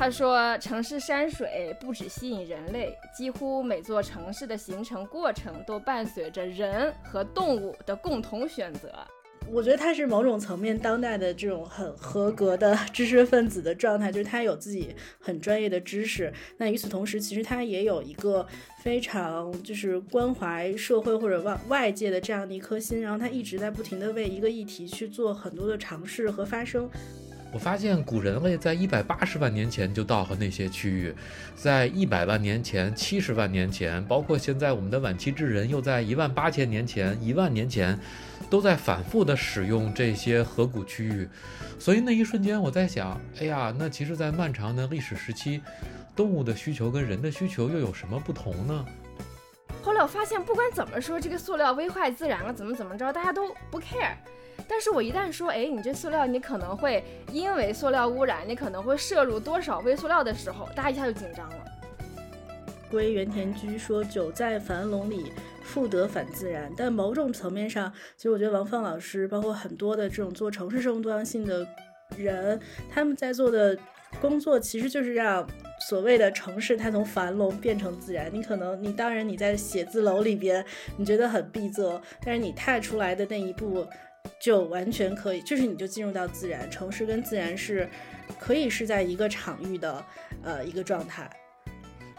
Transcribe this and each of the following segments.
他说：“城市山水不只吸引人类，几乎每座城市的形成过程都伴随着人和动物的共同选择。”我觉得他是某种层面当代的这种很合格的知识分子的状态，就是他有自己很专业的知识。那与此同时，其实他也有一个非常就是关怀社会或者外外界的这样的一颗心，然后他一直在不停的为一个议题去做很多的尝试和发声。我发现古人类在一百八十万年前就到了那些区域，在一百万年前、七十万年前，包括现在我们的晚期智人又在一万八千年前、一万年前，都在反复的使用这些河谷区域。所以那一瞬间，我在想，哎呀，那其实，在漫长的历史时期，动物的需求跟人的需求又有什么不同呢？后来我发现，不管怎么说，这个塑料危害自然了，怎么怎么着，大家都不 care。但是我一旦说，哎，你这塑料，你可能会因为塑料污染，你可能会摄入多少微塑料的时候，大家一下就紧张了。归原田居说：“久在樊笼里，复得反自然。”但某种层面上，其实我觉得王放老师，包括很多的这种做城市生物多样性的人，他们在做的工作，其实就是让所谓的城市它从樊笼变成自然。你可能，你当然你在写字楼里边，你觉得很闭塞，但是你踏出来的那一步。就完全可以，就是你就进入到自然，城市跟自然是可以是在一个场域的呃一个状态。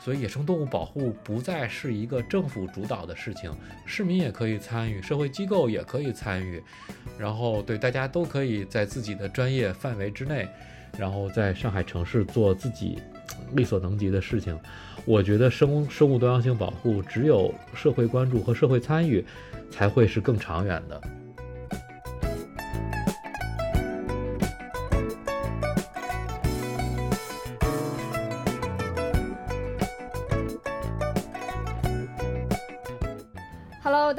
所以野生动物保护不再是一个政府主导的事情，市民也可以参与，社会机构也可以参与，然后对大家都可以在自己的专业范围之内，然后在上海城市做自己力所能及的事情。我觉得生生物多样性保护只有社会关注和社会参与，才会是更长远的。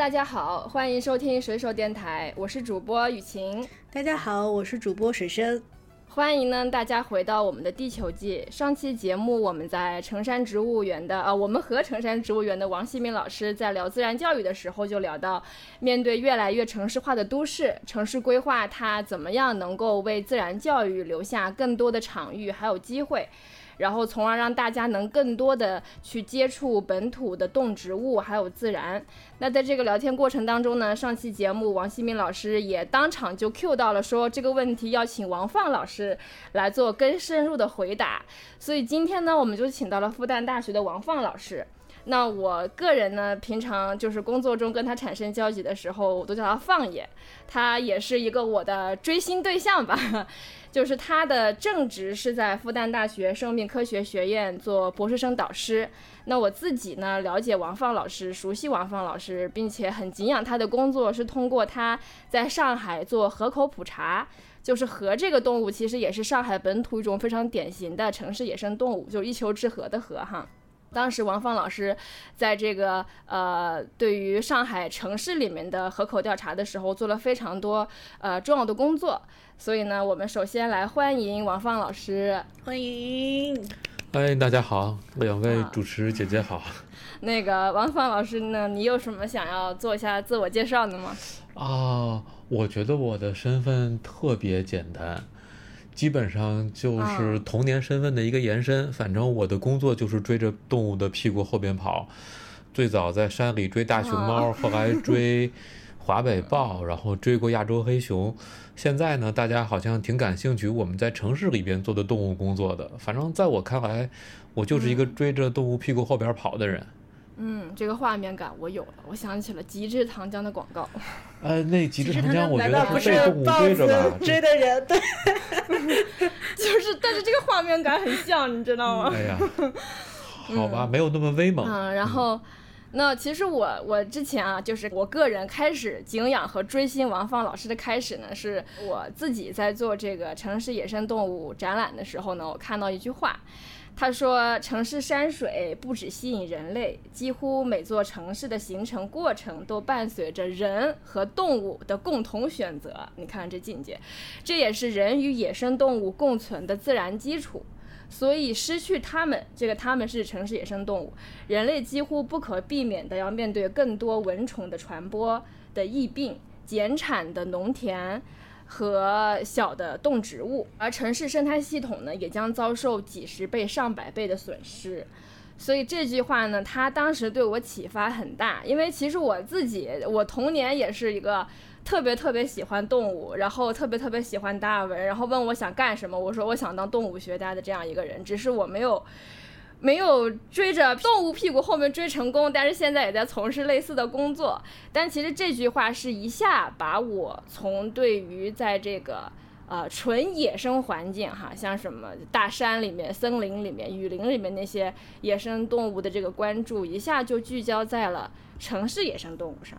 大家好，欢迎收听水手电台，我是主播雨晴。大家好，我是主播水深。欢迎呢大家回到我们的地球记。上期节目我们在城山植物园的啊，我们和城山植物园的王希明老师在聊自然教育的时候，就聊到面对越来越城市化的都市，城市规划它怎么样能够为自然教育留下更多的场域还有机会。然后，从而让大家能更多的去接触本土的动植物，还有自然。那在这个聊天过程当中呢，上期节目王希明老师也当场就 Q 到了，说这个问题要请王放老师来做更深入的回答。所以今天呢，我们就请到了复旦大学的王放老师。那我个人呢，平常就是工作中跟他产生交集的时候，我都叫他放爷，他也是一个我的追星对象吧。就是他的正职是在复旦大学生命科学学院做博士生导师。那我自己呢，了解王放老师，熟悉王放老师，并且很敬仰他的工作，是通过他在上海做河口普查。就是河这个动物，其实也是上海本土一种非常典型的城市野生动物，就一丘之貉的貉哈。当时王放老师在这个呃，对于上海城市里面的河口调查的时候，做了非常多呃重要的工作。所以呢，我们首先来欢迎王放老师，欢迎，欢迎大家好，两位主持姐姐好。那个王放老师呢，你有什么想要做一下自我介绍的吗？啊，我觉得我的身份特别简单。基本上就是童年身份的一个延伸。反正我的工作就是追着动物的屁股后边跑。最早在山里追大熊猫，后来追华北豹，然后追过亚洲黑熊。现在呢，大家好像挺感兴趣我们在城市里边做的动物工作的。反正在我看来，我就是一个追着动物屁股后边跑的人。嗯，这个画面感我有了，我想起了极致糖浆的广告。呃，那极致糖浆我觉得不是被动物追着吧？追的人，对 就是，但是这个画面感很像，你知道吗？哎呀，好吧，没有那么威猛。嗯，然后，那其实我我之前啊，就是我个人开始敬仰和追星王放老师的开始呢，是我自己在做这个城市野生动物展览的时候呢，我看到一句话，他说城市山水不只吸引人类，几乎每座城市的形成过程都伴随着人和动物的共同选择。你看这境界，这也是人与野生动物共存的自然基础。所以失去它们，这个它们是城市野生动物，人类几乎不可避免的要面对更多蚊虫的传播的疫病、减产的农田和小的动植物，而城市生态系统呢，也将遭受几十倍、上百倍的损失。所以这句话呢，他当时对我启发很大，因为其实我自己，我童年也是一个。特别特别喜欢动物，然后特别特别喜欢达尔文，然后问我想干什么，我说我想当动物学家的这样一个人，只是我没有没有追着动物屁股后面追成功，但是现在也在从事类似的工作。但其实这句话是一下把我从对于在这个呃纯野生环境哈，像什么大山里面、森林里面、雨林里面那些野生动物的这个关注，一下就聚焦在了城市野生动物上。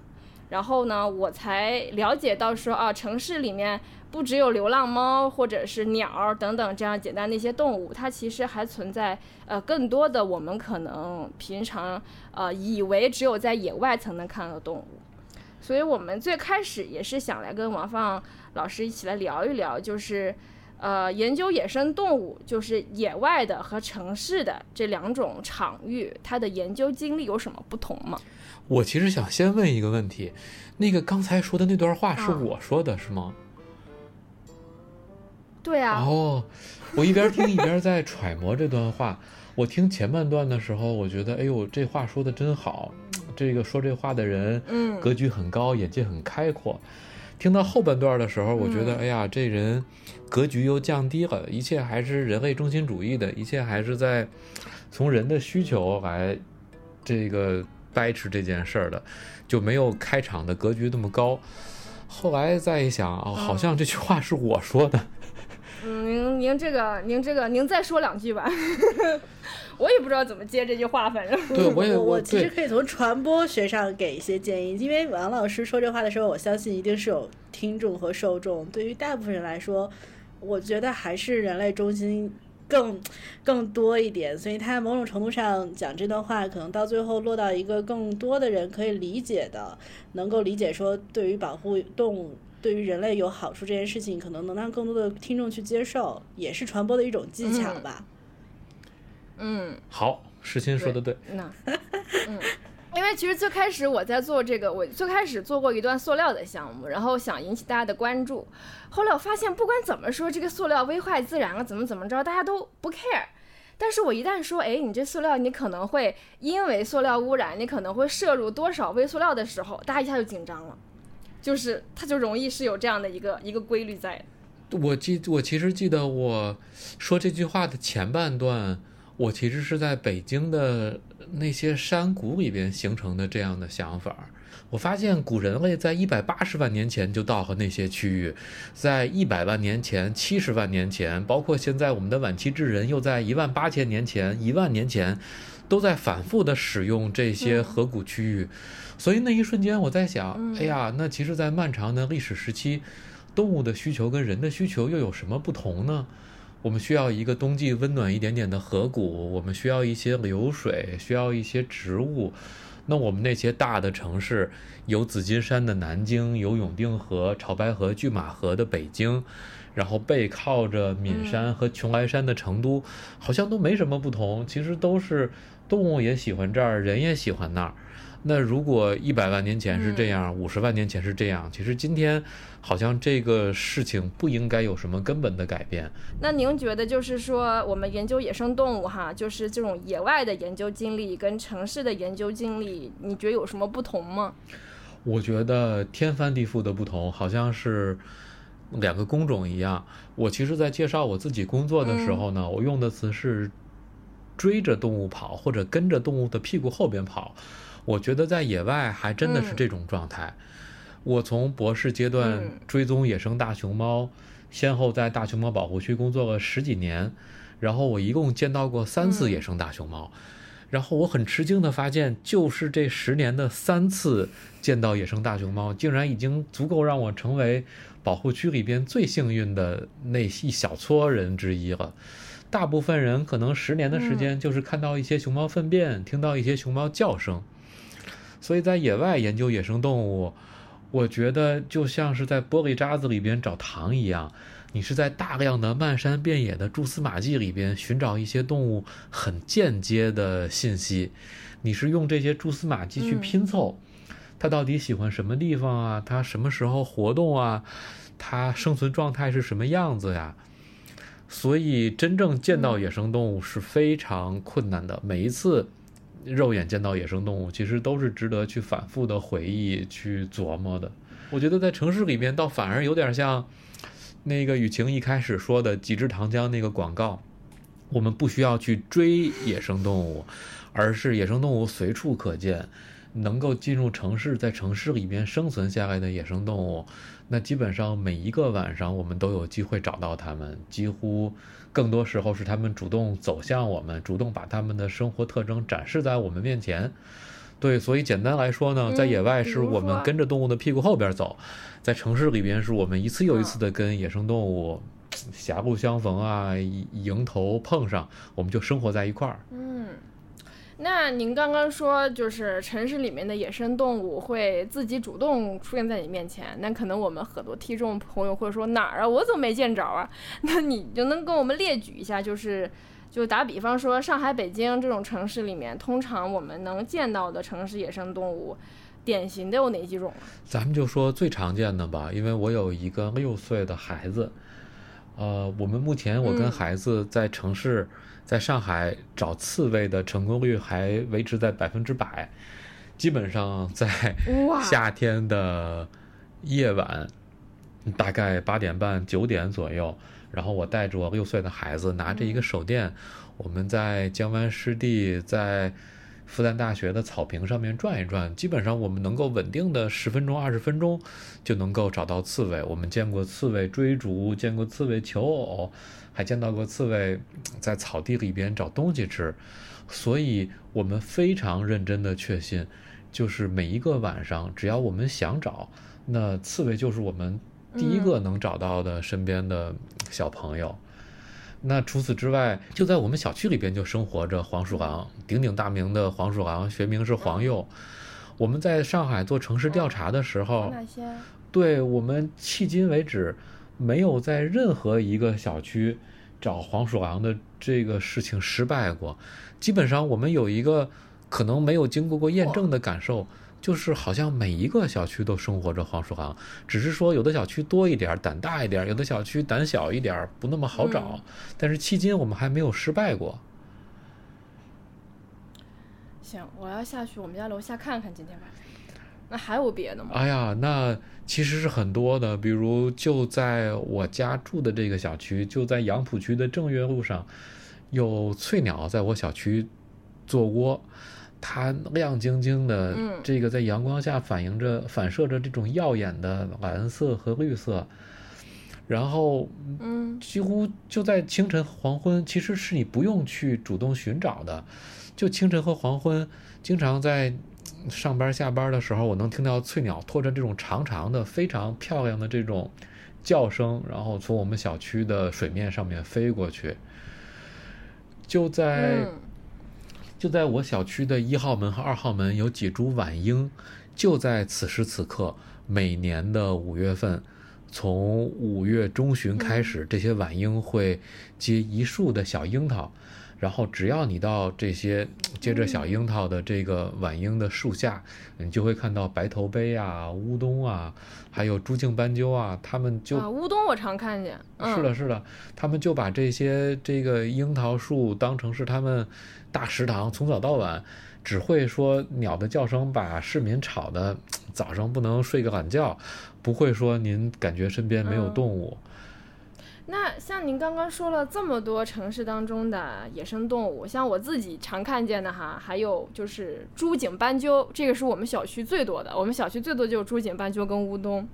然后呢，我才了解到说啊，城市里面不只有流浪猫或者是鸟等等这样简单的一些动物，它其实还存在呃更多的我们可能平常呃以为只有在野外才能看到的动物。所以我们最开始也是想来跟王放老师一起来聊一聊，就是呃研究野生动物，就是野外的和城市的这两种场域，它的研究经历有什么不同吗？我其实想先问一个问题，那个刚才说的那段话是我说的，是吗？对啊。哦，我一边听一边在揣摩这段话。我听前半段的时候，我觉得，哎呦，这话说的真好，这个说这话的人，嗯，格局很高，眼界很开阔。听到后半段的时候，我觉得，哎呀，这人格局又降低了，一切还是人类中心主义的，一切还是在从人的需求来这个。掰扯这件事儿的，就没有开场的格局那么高。后来再一想，哦，好像这句话是我说的。嗯，您您这个您这个您再说两句吧。我也不知道怎么接这句话，反正。对，我也我其实可以从传播学上给一些建议，因为王老师说这话的时候，我相信一定是有听众和受众。对于大部分人来说，我觉得还是人类中心。更更多一点，所以他某种程度上讲这段话，可能到最后落到一个更多的人可以理解的，能够理解说对于保护动物、对于人类有好处这件事情，可能能让更多的听众去接受，也是传播的一种技巧吧。嗯，好，石鑫说的对。那，嗯。因为其实最开始我在做这个，我最开始做过一段塑料的项目，然后想引起大家的关注。后来我发现，不管怎么说，这个塑料危害自然了，怎么怎么着，大家都不 care。但是我一旦说，哎，你这塑料，你可能会因为塑料污染，你可能会摄入多少微塑料的时候，大家一下就紧张了，就是它就容易是有这样的一个一个规律在。我记，我其实记得我说这句话的前半段。我其实是在北京的那些山谷里边形成的这样的想法。我发现古人类在一百八十万年前就到了那些区域，在一百万年前、七十万年前，包括现在我们的晚期智人又在一万八千年前、一万年前，都在反复的使用这些河谷区域。所以那一瞬间我在想，哎呀，那其实，在漫长的历史时期，动物的需求跟人的需求又有什么不同呢？我们需要一个冬季温暖一点点的河谷，我们需要一些流水，需要一些植物。那我们那些大的城市，有紫金山的南京，有永定河、潮白河、拒马河的北京，然后背靠着岷山和邛崃山的成都，好像都没什么不同。其实都是动物也喜欢这儿，人也喜欢那儿。那如果一百万年前是这样，五十万年前是这样，其实今天好像这个事情不应该有什么根本的改变。那您觉得，就是说我们研究野生动物哈，就是这种野外的研究经历跟城市的研究经历，你觉得有什么不同吗？我觉得天翻地覆的不同，好像是两个工种一样。我其实，在介绍我自己工作的时候呢，我用的词是追着动物跑，或者跟着动物的屁股后边跑。我觉得在野外还真的是这种状态。我从博士阶段追踪野生大熊猫，先后在大熊猫保护区工作了十几年，然后我一共见到过三次野生大熊猫。然后我很吃惊的发现，就是这十年的三次见到野生大熊猫，竟然已经足够让我成为保护区里边最幸运的那一小撮人之一了。大部分人可能十年的时间就是看到一些熊猫粪便，听到一些熊猫叫声。所以在野外研究野生动物，我觉得就像是在玻璃渣子里边找糖一样。你是在大量的漫山遍野的蛛丝马迹里边寻找一些动物很间接的信息，你是用这些蛛丝马迹去拼凑，它到底喜欢什么地方啊？它什么时候活动啊？它生存状态是什么样子呀？所以真正见到野生动物是非常困难的。每一次肉眼见到野生动物，其实都是值得去反复的回忆、去琢磨的。我觉得在城市里面，倒反而有点像。那个雨晴一开始说的几支糖浆那个广告，我们不需要去追野生动物，而是野生动物随处可见，能够进入城市，在城市里面生存下来的野生动物，那基本上每一个晚上我们都有机会找到它们，几乎更多时候是他们主动走向我们，主动把他们的生活特征展示在我们面前。对，所以简单来说呢，在野外是我们跟着动物的屁股后边走，在城市里边是我们一次又一次的跟野生动物狭路相逢啊，迎头碰上，我们就生活在一块儿。嗯，那您刚刚说就是城市里面的野生动物会自己主动出现在你面前，那可能我们很多听众朋友会说哪儿啊，我怎么没见着啊？那你就能跟我们列举一下，就是。就打比方说，上海、北京这种城市里面，通常我们能见到的城市野生动物，典型的有哪几种？咱们就说最常见的吧，因为我有一个六岁的孩子，呃，我们目前我跟孩子在城市，在上海找刺猬的成功率还维持在百分之百，基本上在夏天的夜晚，大概八点半、九点左右。然后我带着我六岁的孩子，拿着一个手电，我们在江湾湿地，在复旦大学的草坪上面转一转。基本上我们能够稳定的十分钟、二十分钟就能够找到刺猬。我们见过刺猬追逐，见过刺猬求偶，还见到过刺猬在草地里边找东西吃。所以我们非常认真的确信，就是每一个晚上，只要我们想找，那刺猬就是我们。第一个能找到的身边的小朋友，那除此之外，就在我们小区里边就生活着黄鼠狼，鼎鼎大名的黄鼠狼，学名是黄鼬。我们在上海做城市调查的时候，对我们迄今为止没有在任何一个小区找黄鼠狼的这个事情失败过。基本上我们有一个可能没有经过过验证的感受。就是好像每一个小区都生活着黄鼠狼，只是说有的小区多一点，胆大一点；有的小区胆小一点，不那么好找。但是迄今我们还没有失败过。行，我要下去我们家楼下看看今天晚上。那还有别的吗？哎呀，那其实是很多的，比如就在我家住的这个小区，就在杨浦区的正月路上，有翠鸟在我小区做窝。它亮晶晶的，这个在阳光下反映着、反射着这种耀眼的蓝色和绿色，然后，嗯，几乎就在清晨、黄昏，其实是你不用去主动寻找的，就清晨和黄昏，经常在上班、下班的时候，我能听到翠鸟拖着这种长长的、非常漂亮的这种叫声，然后从我们小区的水面上面飞过去，就在。就在我小区的一号门和二号门有几株晚樱，就在此时此刻，每年的五月份，从五月中旬开始，这些晚樱会结一束的小樱桃。然后只要你到这些接着小樱桃的这个晚樱的树下，你就会看到白头杯啊、乌冬啊，还有朱颈斑鸠啊，他们就啊乌冬我常看见。是的，是的，他们就把这些这个樱桃树当成是他们大食堂，从早到晚只会说鸟的叫声把市民吵得早上不能睡个懒觉，不会说您感觉身边没有动物。那像您刚刚说了这么多城市当中的野生动物，像我自己常看见的哈，还有就是朱颈斑鸠，这个是我们小区最多的。我们小区最多就是朱颈斑鸠跟乌冬。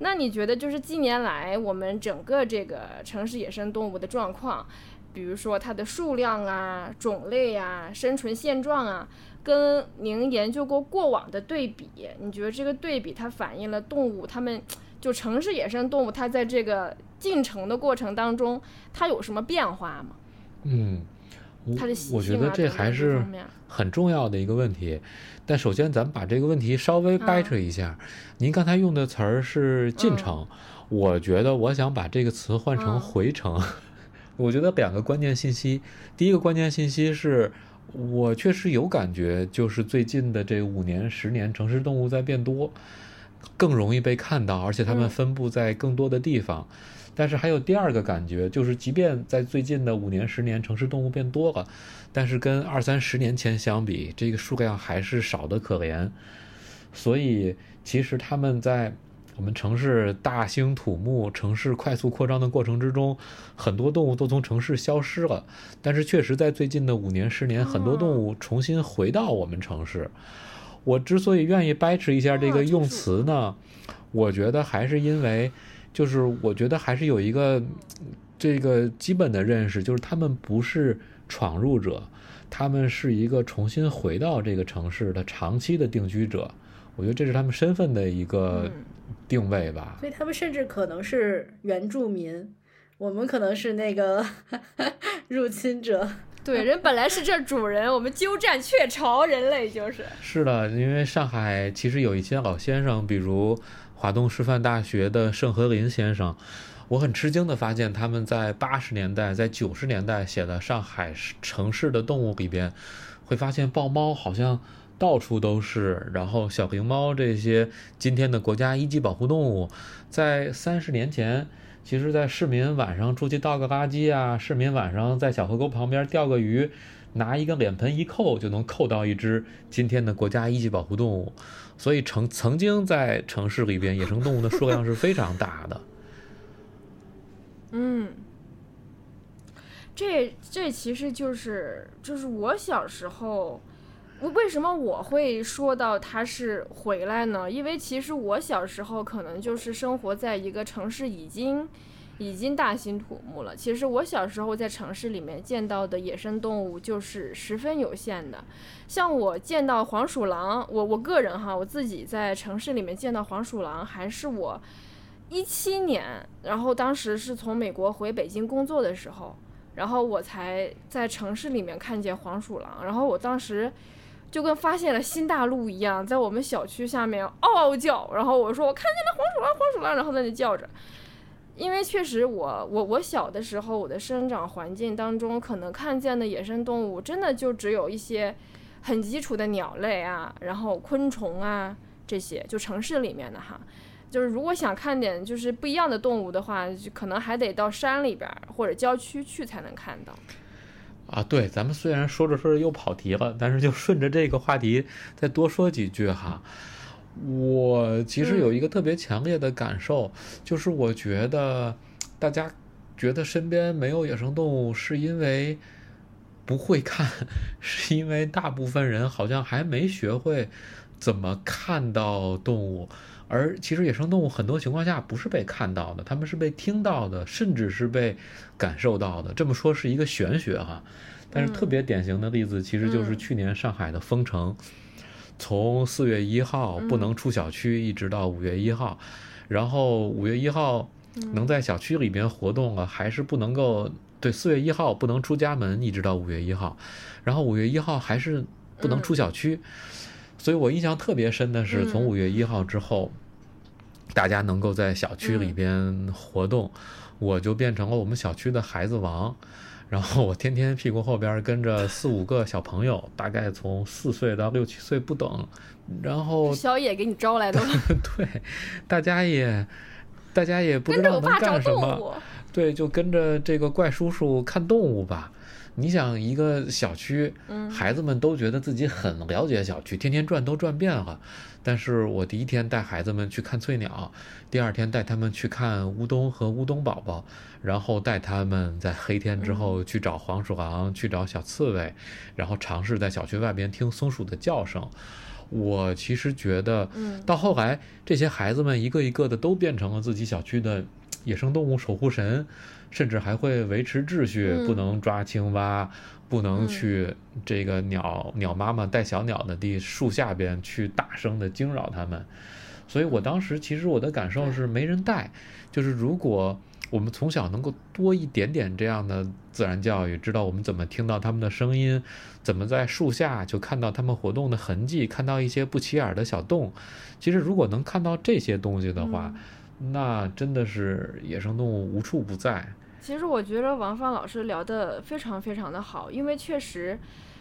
那你觉得就是近年来我们整个这个城市野生动物的状况，比如说它的数量啊、种类啊、生存现状啊，跟您研究过过往的对比，你觉得这个对比它反映了动物它们就城市野生动物它在这个进程的过程当中，它有什么变化吗？嗯，我它的习我觉得这还是很重要的一个问题。但首先，咱们把这个问题稍微掰扯一下。您刚才用的词儿是进程，我觉得我想把这个词换成嗯回程。我觉得两个关键信息，第一个关键信息是我确实有感觉，就是最近的这五年、十年，城市动物在变多，更容易被看到，而且它们嗯分布在更多的地方。但是还有第二个感觉，就是即便在最近的五年、十年，城市动物变多了，但是跟二三十年前相比，这个数量还是少得可怜。所以，其实他们在我们城市大兴土木、城市快速扩张的过程之中，很多动物都从城市消失了。但是，确实在最近的五年、十年，很多动物重新回到我们城市。我之所以愿意掰扯一下这个用词呢，我觉得还是因为，就是我觉得还是有一个这个基本的认识，就是他们不是闯入者，他们是一个重新回到这个城市的长期的定居者。我觉得这是他们身份的一个嗯定位吧。所以他们甚至可能是原住民，我们可能是那个 入侵者。对，人本来是这主人，我们鸠占鹊巢，人类就是。是的，因为上海其实有一些老先生，比如华东师范大学的盛和林先生，我很吃惊地发现，他们在八十年代、在九十年代写的上海城市的动物里边，会发现豹猫好像到处都是，然后小灵猫这些今天的国家一级保护动物，在三十年前。其实，在市民晚上出去倒个垃圾啊，市民晚上在小河沟旁边钓个鱼，拿一个脸盆一扣就能扣到一只今天的国家一级保护动物，所以曾曾经在城市里边野生动物的数量是非常大的。嗯，这这其实就是就是我小时候，我为什么我会说到他是回来呢？因为其实我小时候可能就是生活在一个城市已经已经大兴土木了。其实我小时候在城市里面见到的野生动物就是十分有限的，像我见到黄鼠狼，我我个人哈，我自己在城市里面见到黄鼠狼，还是我一七年，然后当时是从美国回北京工作的时候，然后我才在城市里面看见黄鼠狼，然后我当时就跟发现了新大陆一样，在我们小区下面嗷嗷叫，然后我说我看见了黄鼠狼，黄鼠狼，然后在那叫着。因为确实我我我小的时候，我的生长环境当中，可能看见的野生动物真的就只有一些很基础的鸟类啊，然后昆虫啊这些，就城市里面的哈。就是如果想看点就是不一样的动物的话，就可能还得到山里边或者郊区去才能看到。啊，对，咱们虽然说着说着又跑题了，但是就顺着这个话题再多说几句哈。我其实有一个特别强烈的感受，就是我觉得大家觉得身边没有野生动物，是因为不会看，是因为大部分人好像还没学会怎么看到动物。而其实野生动物很多情况下不是被看到的，他们是被听到的，甚至是被感受到的。这么说是一个玄学哈，但是特别典型的例子其实就是去年上海的封城，从四月一号不能出小区，一直到五月一号，然后五月一号能在小区里边活动了，还是不能够对四月一号不能出家门，一直到五月一号，然后五月一号还是不能出小区。所以我印象特别深的是，从五月一号之后，大家能够在小区里边活动，我就变成了我们小区的孩子王。然后我天天屁股后边跟着四五个小朋友，大概从四岁到六七岁不等。然后小野给你招来的吗，对，大家也大家也不知道能干什么。对，就跟着这个怪叔叔看动物吧。你想，一个小区，嗯孩子们都觉得自己很了解小区，天天转都转遍了。但是我第一天带孩子们去看翠鸟，第二天带他们去看乌冬和乌冬宝宝，然后带他们在黑天之后去找黄鼠狼，去找小刺猬，然后尝试在小区外边听松鼠的叫声。我其实觉得，嗯到后来这些孩子们一个一个的都变成了自己小区的野生动物守护神，甚至还会维持秩序，不能抓青蛙，不能去这个鸟鸟妈妈带小鸟的地树下边去大声的惊扰它们。所以我当时其实我的感受是没人带，就是如果我们从小能够多一点点这样的自然教育，知道我们怎么听到它们的声音，怎么在树下就看到它们活动的痕迹，看到一些不起眼的小洞。其实如果能看到这些东西的话，那真的是野生动物无处不在。其实我觉得王芳老师聊得非常非常的好，因为确实。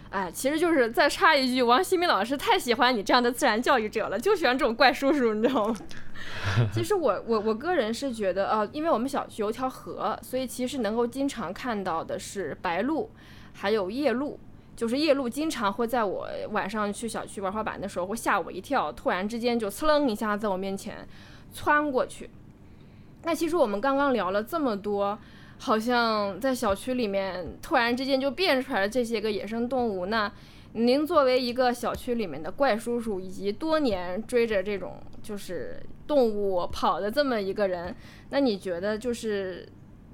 哎，其实就是再插一句，王新民老师太喜欢你这样的自然教育者了，就喜欢这种怪叔叔，你知道吗？其实我我我个人是觉得，呃，因为我们小区有条河，所以其实能够经常看到的是白鹭，还有夜鹭。就是夜鹭经常会在我晚上去小区玩滑板的时候，会吓我一跳，突然之间就呲楞一下在我面前窜过去。那其实我们刚刚聊了这么多。好像在小区里面突然之间就变出来了这些个野生动物。那您作为一个小区里面的怪叔叔，以及多年追着这种就是动物跑的这么一个人，那你觉得就是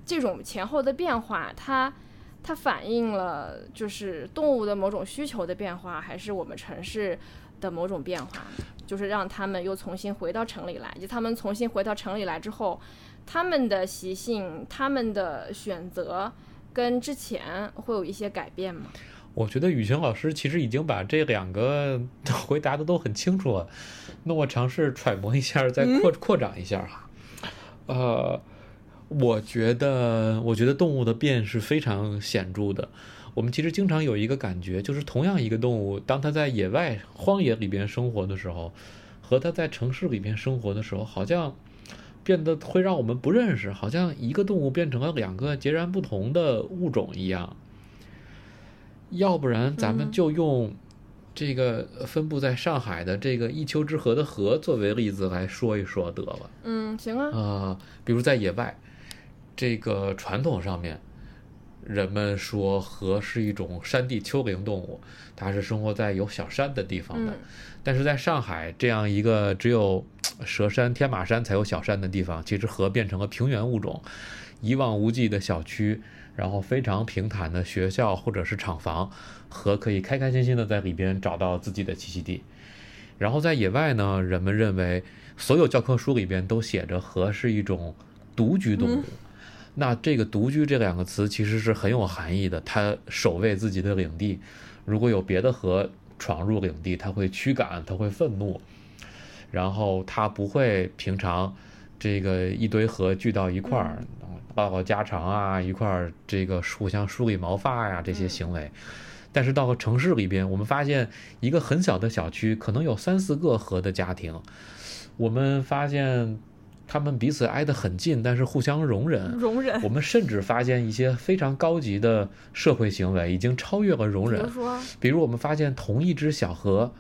这种前后的变化，它它反映了就是动物的某种需求的变化，还是我们城市的某种变化？就是让他们又重新回到城里来，以及他们重新回到城里来之后。他们的习性，他们的选择，跟之前会有一些改变吗？我觉得雨晴老师其实已经把这两个回答的都很清楚了。那我尝试揣摩一下，再扩扩展一下哈。呃，我觉得，我觉得动物的变是非常显著的。我们其实经常有一个感觉，就是同样一个动物，当它在野外荒野里边生活的时候，和它在城市里边生活的时候，好像。变得会让我们不认识，好像一个动物变成了两个截然不同的物种一样。要不然，咱们就用这个分布在上海的这个一丘之貉的貉作为例子来说一说得了。嗯，行啊。啊，比如在野外，这个传统上面，人们说河是一种山地丘陵动物，它是生活在有小山的地方的。但是在上海这样一个只有蛇山、天马山才有小山的地方，其实河变成了平原物种，一望无际的小区，然后非常平坦的学校或者是厂房，河可以开开心心的在里边找到自己的栖息地。然后在野外呢，人们认为所有教科书里边都写着河是一种独居动物，那这个“独居”这两个词其实是很有含义的，它守卫自己的领地，如果有别的河。闯入领地，它会驱赶，它会愤怒，然后它不会平常这个一堆河聚到一块儿唠唠家常啊，一块儿这个互相梳理毛发呀这些行为。但是到了城市里边，我们发现一个很小的小区可能有三四个河的家庭，我们发现。他们彼此挨得很近，但是互相容忍。容忍。我们甚至发现一些非常高级的社会行为，已经超越了容忍。比如说，比如我们发现同一只小河，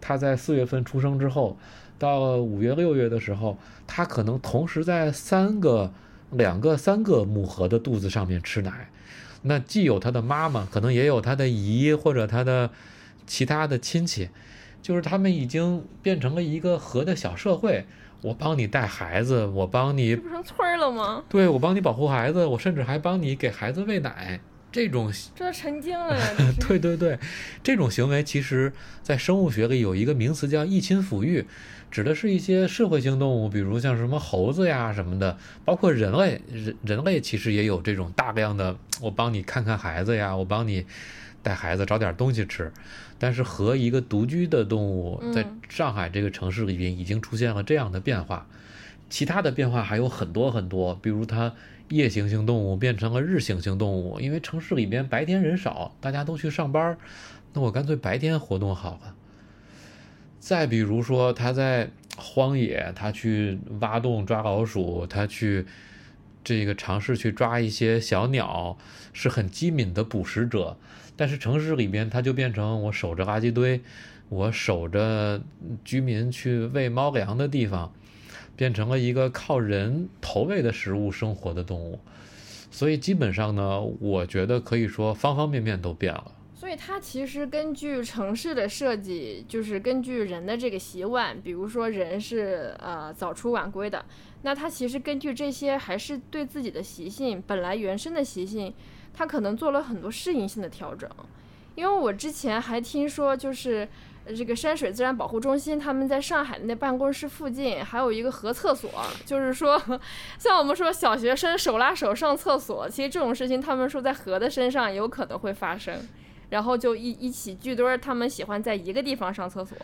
它在四月份出生之后，到五月六月的时候，它可能同时在三个、两个、三个母河的肚子上面吃奶。那既有它的妈妈，可能也有它的姨或者它的其他的亲戚，就是他们已经变成了一个河的小社会。我帮你带孩子，我帮你，不成村儿了吗？对，我帮你保护孩子，我甚至还帮你给孩子喂奶。这种这成精了。对对对，这种行为其实，在生物学里有一个名词叫“异亲抚育”，指的是一些社会性动物，比如像什么猴子呀什么的，包括人类，人人类其实也有这种大量的，我帮你看看孩子呀，我帮你带孩子找点东西吃。但是和一个独居的动物在上海这个城市里边已经出现了这样的变化，其他的变化还有很多很多，比如它夜行性动物变成了日行性动物，因为城市里边白天人少，大家都去上班，那我干脆白天活动好了。再比如说它在荒野，它去挖洞抓老鼠，它去这个尝试去抓一些小鸟，是很机敏的捕食者。但是城市里边，它就变成我守着垃圾堆，我守着居民去喂猫粮的地方，变成了一个靠人投喂的食物生活的动物。所以基本上呢，我觉得可以说方方面面都变了。所以它其实根据城市的设计，就是根据人的这个习惯，比如说人是呃早出晚归的，那它其实根据这些还是对自己的习性本来原生的习性，它可能做了很多适应性的调整。因为我之前还听说，就是这个山水自然保护中心他们在上海的那办公室附近还有一个河厕所，就是说，像我们说小学生手拉手上厕所，其实这种事情他们说在河的身上有可能会发生。然后就一一起聚堆儿，他们喜欢在一个地方上厕所。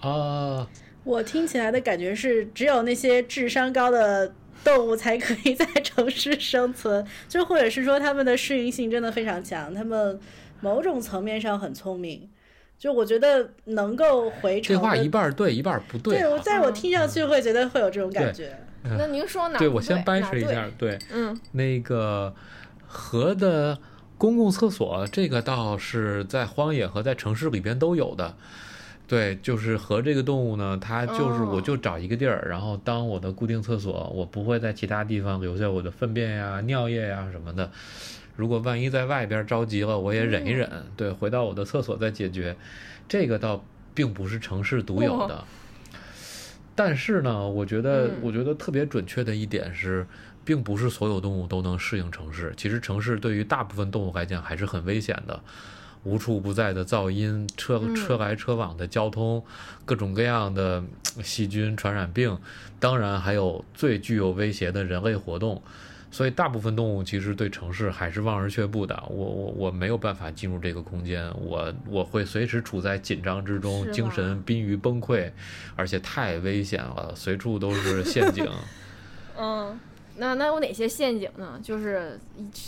啊，我听起来的感觉是，只有那些智商高的动物才可以在城市生存，就或者是说它们的适应性真的非常强，它们某种层面上很聪明。就我觉得能够回城，这话一半对一半不对。对，我在我听上去会觉得会有这种感觉。那您说哪？对我先掰扯一下，对，嗯，那个河的。公共厕所这个倒是在荒野和在城市里边都有的，对，就是和这个动物呢，它就是我就找一个地儿，然后当我的固定厕所，我不会在其他地方留下我的粪便呀、尿液呀什么的。如果万一在外边着急了，我也忍一忍，对，回到我的厕所再解决。这个倒并不是城市独有的，但是呢，我觉得我觉得特别准确的一点是。并不是所有动物都能适应城市。其实城市对于大部分动物来讲还是很危险的，无处不在的噪音、车车来车往的交通、各种各样的细菌传染病，当然还有最具有威胁的人类活动。所以大部分动物其实对城市还是望而却步的。我我我没有办法进入这个空间，我我会随时处在紧张之中，精神濒于崩溃，而且太危险了，随处都是陷阱。嗯。那那有哪些陷阱呢？就是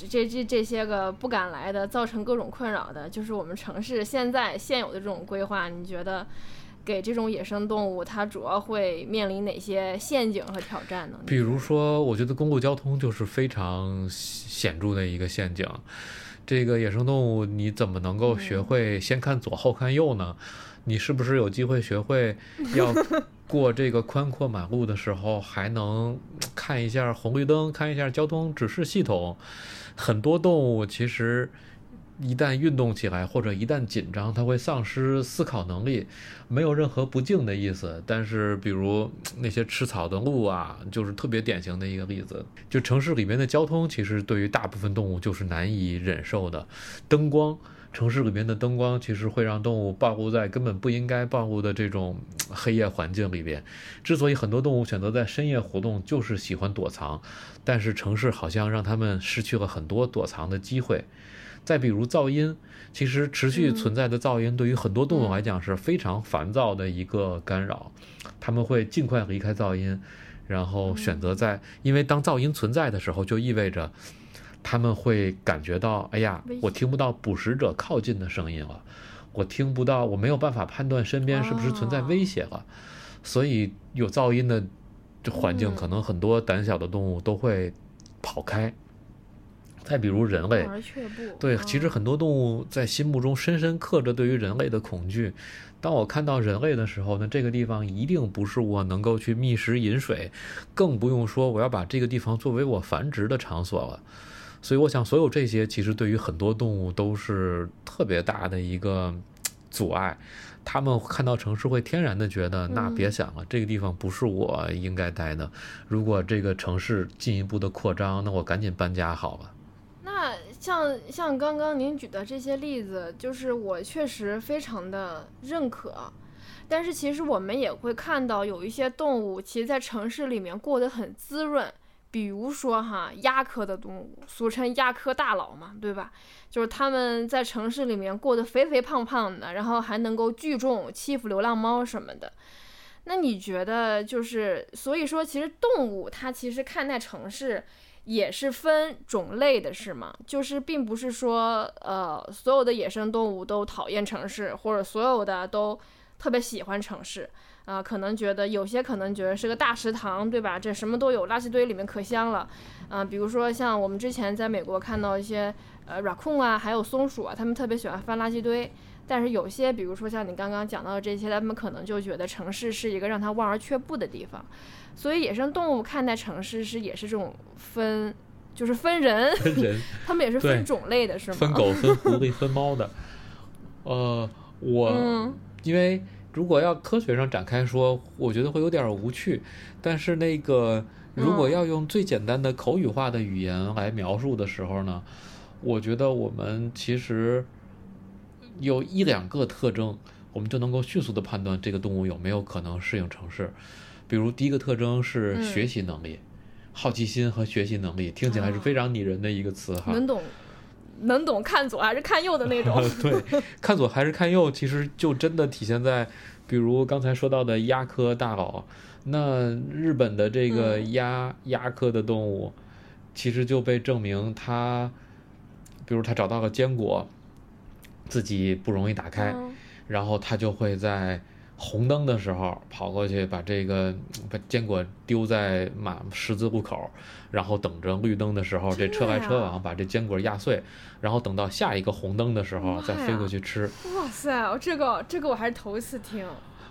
这这这些个不敢来的，造成各种困扰的，就是我们城市现在现有的这种规划，你觉得给这种野生动物，它主要会面临哪些陷阱和挑战呢？比如说，我觉得公共交通就是非常显著的一个陷阱。这个野生动物，你怎么能够学会先看左后看右呢？你是不是有机会学会 要？过这个宽阔马路的时候，还能看一下红绿灯，看一下交通指示系统。很多动物其实一旦运动起来，或者一旦紧张，它会丧失思考能力。没有任何不敬的意思，但是比如那些吃草的鹿啊，就是特别典型的一个例子。就城市里面的交通，其实对于大部分动物就是难以忍受的，灯光。城市里面的灯光其实会让动物暴露在根本不应该暴露的这种黑夜环境里边。之所以很多动物选择在深夜活动，就是喜欢躲藏。但是城市好像让它们失去了很多躲藏的机会。再比如噪音，其实持续存在的噪音对于很多动物来讲是非常烦躁的一个干扰。他们会尽快离开噪音，然后选择在，因为当噪音存在的时候，就意味着。他们会感觉到，哎呀，我听不到捕食者靠近的声音了，我听不到，我没有办法判断身边是不是存在威胁了，所以有噪音的环境，可能很多胆小的动物都会跑开。再比如人类，对，其实很多动物在心目中深深刻着对于人类的恐惧。当我看到人类的时候，那这个地方一定不是我能够去觅食饮水，更不用说我要把这个地方作为我繁殖的场所了。所以我想，所有这些其实对于很多动物都是特别大的一个阻碍。他们看到城市会天然的觉得，那别想了，这个地方不是我应该待的。如果这个城市进一步的扩张，那我赶紧搬家好了。那像像刚刚您举的这些例子，就是我确实非常的认可。但是其实我们也会看到，有一些动物其实，在城市里面过得很滋润。比如说哈，鸭科的动物，俗称鸭科大佬嘛，对吧？就是他们在城市里面过得肥肥胖胖的，然后还能够聚众欺负流浪猫什么的。那你觉得，就是所以说，其实动物它其实看待城市也是分种类的，是吗？就是并不是说，呃，所有的野生动物都讨厌城市，或者所有的都特别喜欢城市。啊，可能觉得有些可能觉得是个大食堂，对吧？这什么都有，垃圾堆里面可香了。嗯，比如说像我们之前在美国看到一些呃 raccoon 啊，还有松鼠啊，他们特别喜欢翻垃圾堆。但是有些，比如说像你刚刚讲到的这些，他们可能就觉得城市是一个让他望而却步的地方。所以野生动物看待城市是也是这种分，就是分人，分人，他们也是分种类的，是吗？分狗、分狐狸、分猫的。呃，我、嗯因为如果要科学上展开说，我觉得会有点无趣。但是那个如果嗯要用最简单的口语化的语言来描述的时候呢，我觉得我们其实有一两个特征，我们就能够迅速的判断这个动物有没有可能适应城市。比如第一个特征是嗯学习能力。好奇心和学习能力听起来是非常拟人的一个词哈，能懂能懂看左还是看右的那种。对，看左还是看右，其实就真的体现在，比如刚才说到的鸦科大佬，那日本的这个嗯鸦鸦科的动物，其实就被证明它，比如它找到了坚果，自己不容易打开，嗯然后它就会在红灯的时候跑过去把这个把坚果丢在马十字路口，然后等着绿灯的时候，这车来车呀往把这坚果压碎，然后等到下一个红灯的时候再飞过去吃。哇塞，这个这个我还是头一次听。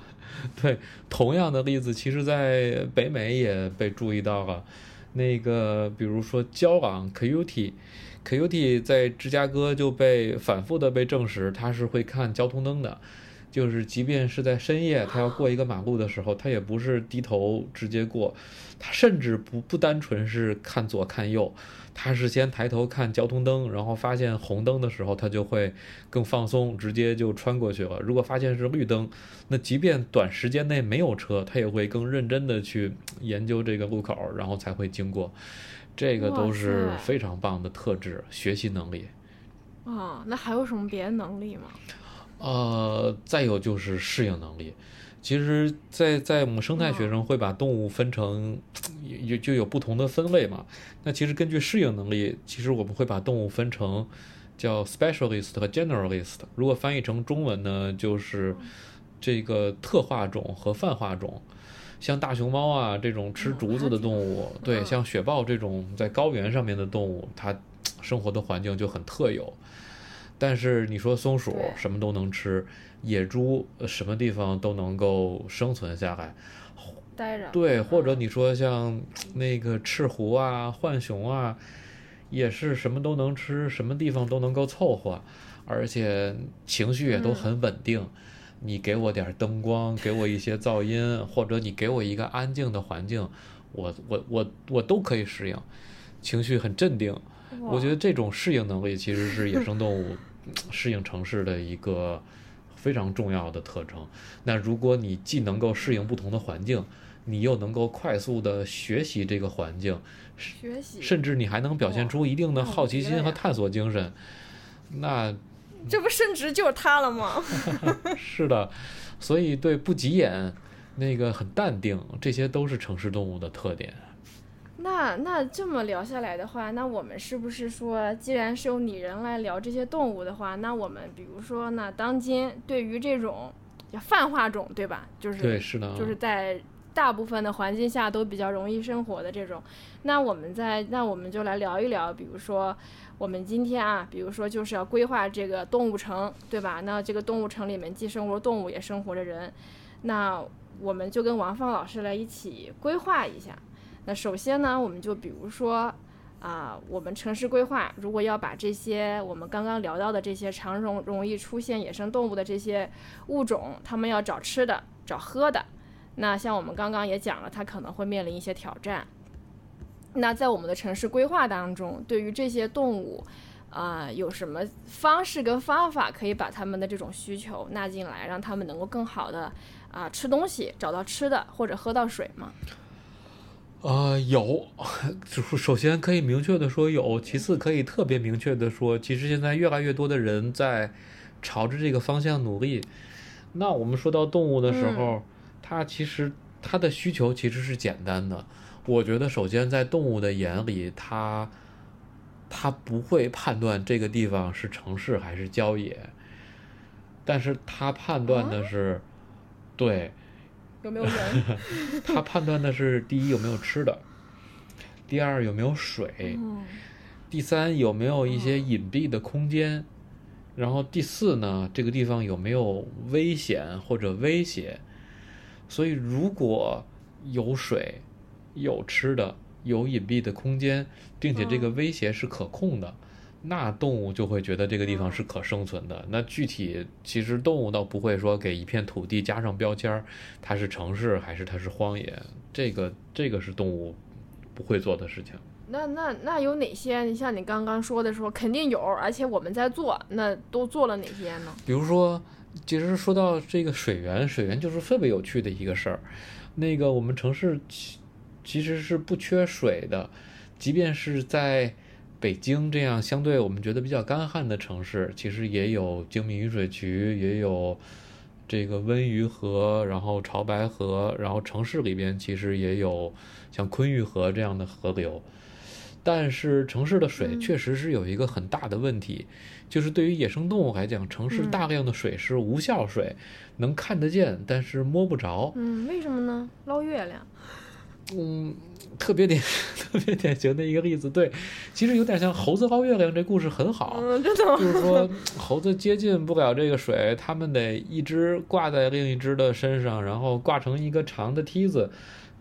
对，同样的例子，其实在北美也被注意到了。那个，比如说郊狼 coyote，coyote 在芝加哥就被反复的被证实，它是会看交通灯的。就是即便是在深夜，他要过一个马路的时候，他也不是低头直接过，他甚至不不单纯是看左看右，他是先抬头看交通灯，然后发现红灯的时候，他就会更放松，直接就穿过去了。如果发现是绿灯，那即便短时间内没有车，他也会更认真的去研究这个路口，然后才会经过。这个都是非常棒的特质，学习能力。啊，那还有什么别的能力吗？呃，再有就是适应能力。其实在，在我们生态学生会把动物分成有就有不同的分类嘛。那其实根据适应能力，其实我们会把动物分成叫 specialist 和 generalist。如果翻译成中文呢，就是这个特化种和泛化种。像大熊猫啊这种吃嗯竹子的动物，对，嗯像雪豹这种在高原上面的动物，它生活的环境就很特有。但是你说松鼠什么都能吃，野猪呃什么地方都能够生存下来，待着。对，或者你说像那个赤狐啊、浣熊啊，也是什么都能吃，什么地方都能够凑合，而且情绪也都嗯很稳定。你给我点儿灯光，给我一些噪音，或者你给我一个安静的环境，我我我我都可以适应，情绪很镇定。我觉得这种适应能力其实是野生动物适应城市的一个非常重要的特征。那如果你既能够适应不同的环境，你又能够快速的学习这个环境，学习，甚至你还能表现出一定的好奇心和探索精神，那这不升职就是他了吗？是的，所以对不急眼，那个很淡定，这些都是城市动物的特点。那那这么聊下来的话，那我们是不是说，既然是用拟人来聊这些动物的话，那我们比如说，那当今对于这种叫泛化种，对吧？就是对，是的，就是在大部分的环境下都比较容易生活的这种。那我们在那我们就来聊一聊，比如说我们今天啊，比如说就是要规划这个动物城，对吧？那这个动物城里面既生活动物，也生活着人，那我们就跟王放老师来一起规划一下。那首先呢，我们就比如说。啊，我们城市规划如果要把这些我们刚刚聊到的这些常容容易出现野生动物的这些物种，它们要找吃的、找喝的，那像我们刚刚也讲了，它可能会面临一些挑战。那在我们的城市规划当中，对于这些动物，啊、有什么方式跟方法可以把它们的这种需求纳进来，让它们能够更好的啊、吃东西，找到吃的或者喝到水吗？呃，有，就是首先可以明确的说有，其次可以特别明确的说，其实现在越来越多的人在朝着这个方向努力。那我们说到动物的时候，它其实它的需求其实是简单的。我觉得首先在动物的眼里，它它不会判断这个地方是城市还是郊野，但是它判断的是，对，有没有人？他判断的是第一有没有吃的，第二有没有水，嗯第三有没有一些隐蔽的空间，然后第四呢，这个地方有没有危险或者威胁。所以如果有水、有吃的、有隐蔽的空间，并且这个威胁是可控的，那动物就会觉得这个地方是可生存的。那具体其实动物倒不会说给一片土地加上标签儿，它是城市还是它是荒野，这个这个是动物不会做的事情。那那那有哪些？你像你刚刚说的说肯定有，而且我们在做，那都做了哪些呢？比如说，其实说到这个水源，水源就是特别有趣的一个事儿。那个我们城市其其实是不缺水的，即便是在北京这样相对我们觉得比较干旱的城市，其实也有精密雨水渠，也有这个温榆河，然后潮白河，然后城市里边其实也有像昆玉河这样的河流。但是城市的水嗯确实是有一个很大的问题，就是对于野生动物来讲，城市嗯大量的水是无效水，能看得见，但是摸不着。嗯，为什么呢？捞月亮。嗯，特别典 特别典型的一个例子，对，其实有点像猴子捞月亮这故事很好？就是说猴子接近不了这个水，他们得一只挂在另一只的身上，然后挂成一个长的梯子，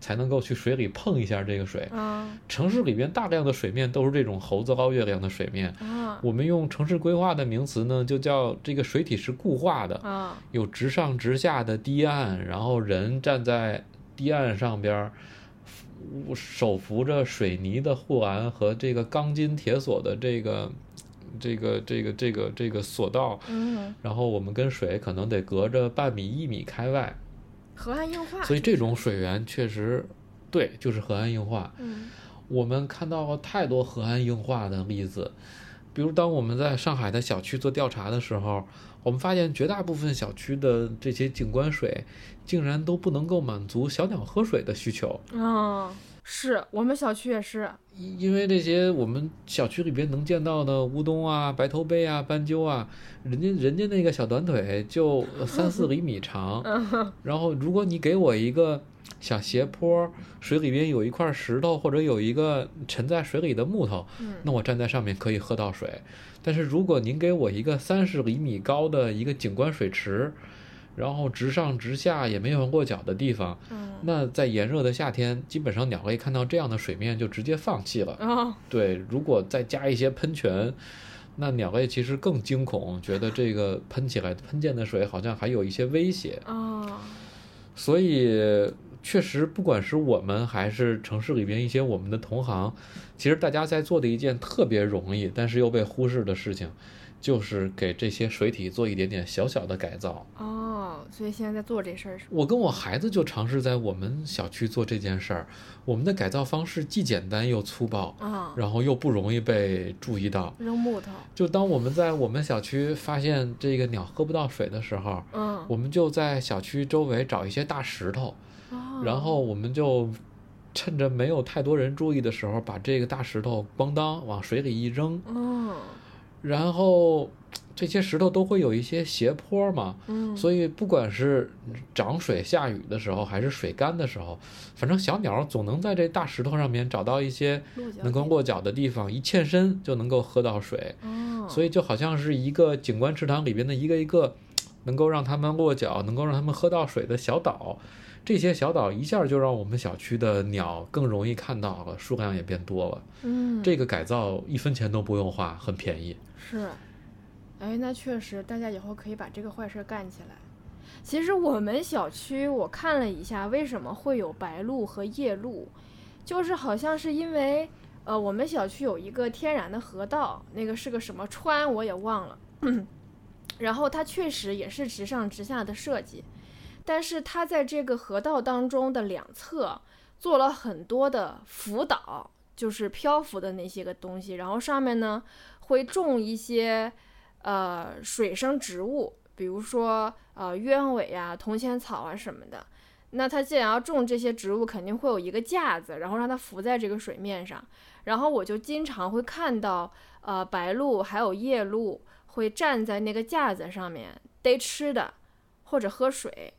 才能够去水里碰一下这个水。啊城市里边大量的水面都是这种猴子捞月亮的水面，啊我们用城市规划的名词呢，就叫这个水体是固化的，啊有直上直下的堤岸，然后人站在堤岸上边手扶着水泥的护栏和这个钢筋铁索的这个这个这个这个这个索道，嗯，然后我们跟水可能得隔着半米一米开外，河岸硬化。所以这种水源确实对，就是河岸硬化。嗯我们看到了太多河岸硬化的例子，比如当我们在上海的小区做调查的时候，我们发现绝大部分小区的这些景观水，竟然都不能够满足小鸟喝水的需求，啊，是我们小区也是。因因为这些我们小区里边能见到的乌冬啊、白头杯啊、斑鸠啊，人家人家那个小短腿就 三四厘米长，然后如果你给我一个小斜坡，水里边有一块石头或者有一个沉在水里的木头，嗯那我站在上面可以喝到水。但是如果您给我一个三十厘米高的一个景观水池，然后直上直下也没有落脚的地方，嗯那在炎热的夏天，基本上鸟类看到这样的水面就直接放弃了。啊对，如果再加一些喷泉，那鸟类其实更惊恐，觉得这个喷起来喷溅的水好像还有一些威胁。啊所以，确实，不管是我们还是城市里边一些我们的同行，其实大家在做的一件特别容易，但是又被忽视的事情，就是给这些水体做一点点小小的改造。哦，所以现在在做这事儿是我跟我孩子就尝试在我们小区做这件事儿，我们的改造方式既简单又粗暴，啊，然后又不容易被注意到。扔木头。就当我们在我们小区发现这个鸟喝不到水的时候，嗯，我们就在小区周围找一些大石头，哦然后我们就趁着没有太多人注意的时候，把这个大石头咣当往水里一扔，嗯然后这些石头都会有一些斜坡嘛，嗯，所以不管是涨水下雨的时候，还是水干的时候，反正小鸟总能在这大石头上面找到一些能够落脚的地方，一欠身就能够喝到水。哦，所以就好像是一个景观池塘里边的一个一个能够让他们落脚、能够让他们喝到水的小岛。这些小岛一下就让我们小区的鸟更容易看到了，数量也变多了。嗯，这个改造一分钱都不用花，很便宜。是，哎，那确实，大家以后可以把这个坏事儿干起来。其实我们小区我看了一下，为什么会有白鹭和夜鹭，就是好像是因为呃，我们小区有一个天然的河道，那个是个什么川我也忘了，然后它确实也是直上直下的设计，但是它在这个河道当中的两侧做了很多的浮岛，就是漂浮的那些个东西，然后上面呢会种一些呃水生植物，比如说呃鸢尾呀、铜钱草啊什么的。那它既然要种这些植物，肯定会有一个架子，然后让它浮在这个水面上。然后我就经常会看到，呃，白鹭还有夜鹭会站在那个架子上面逮吃的，或者喝水。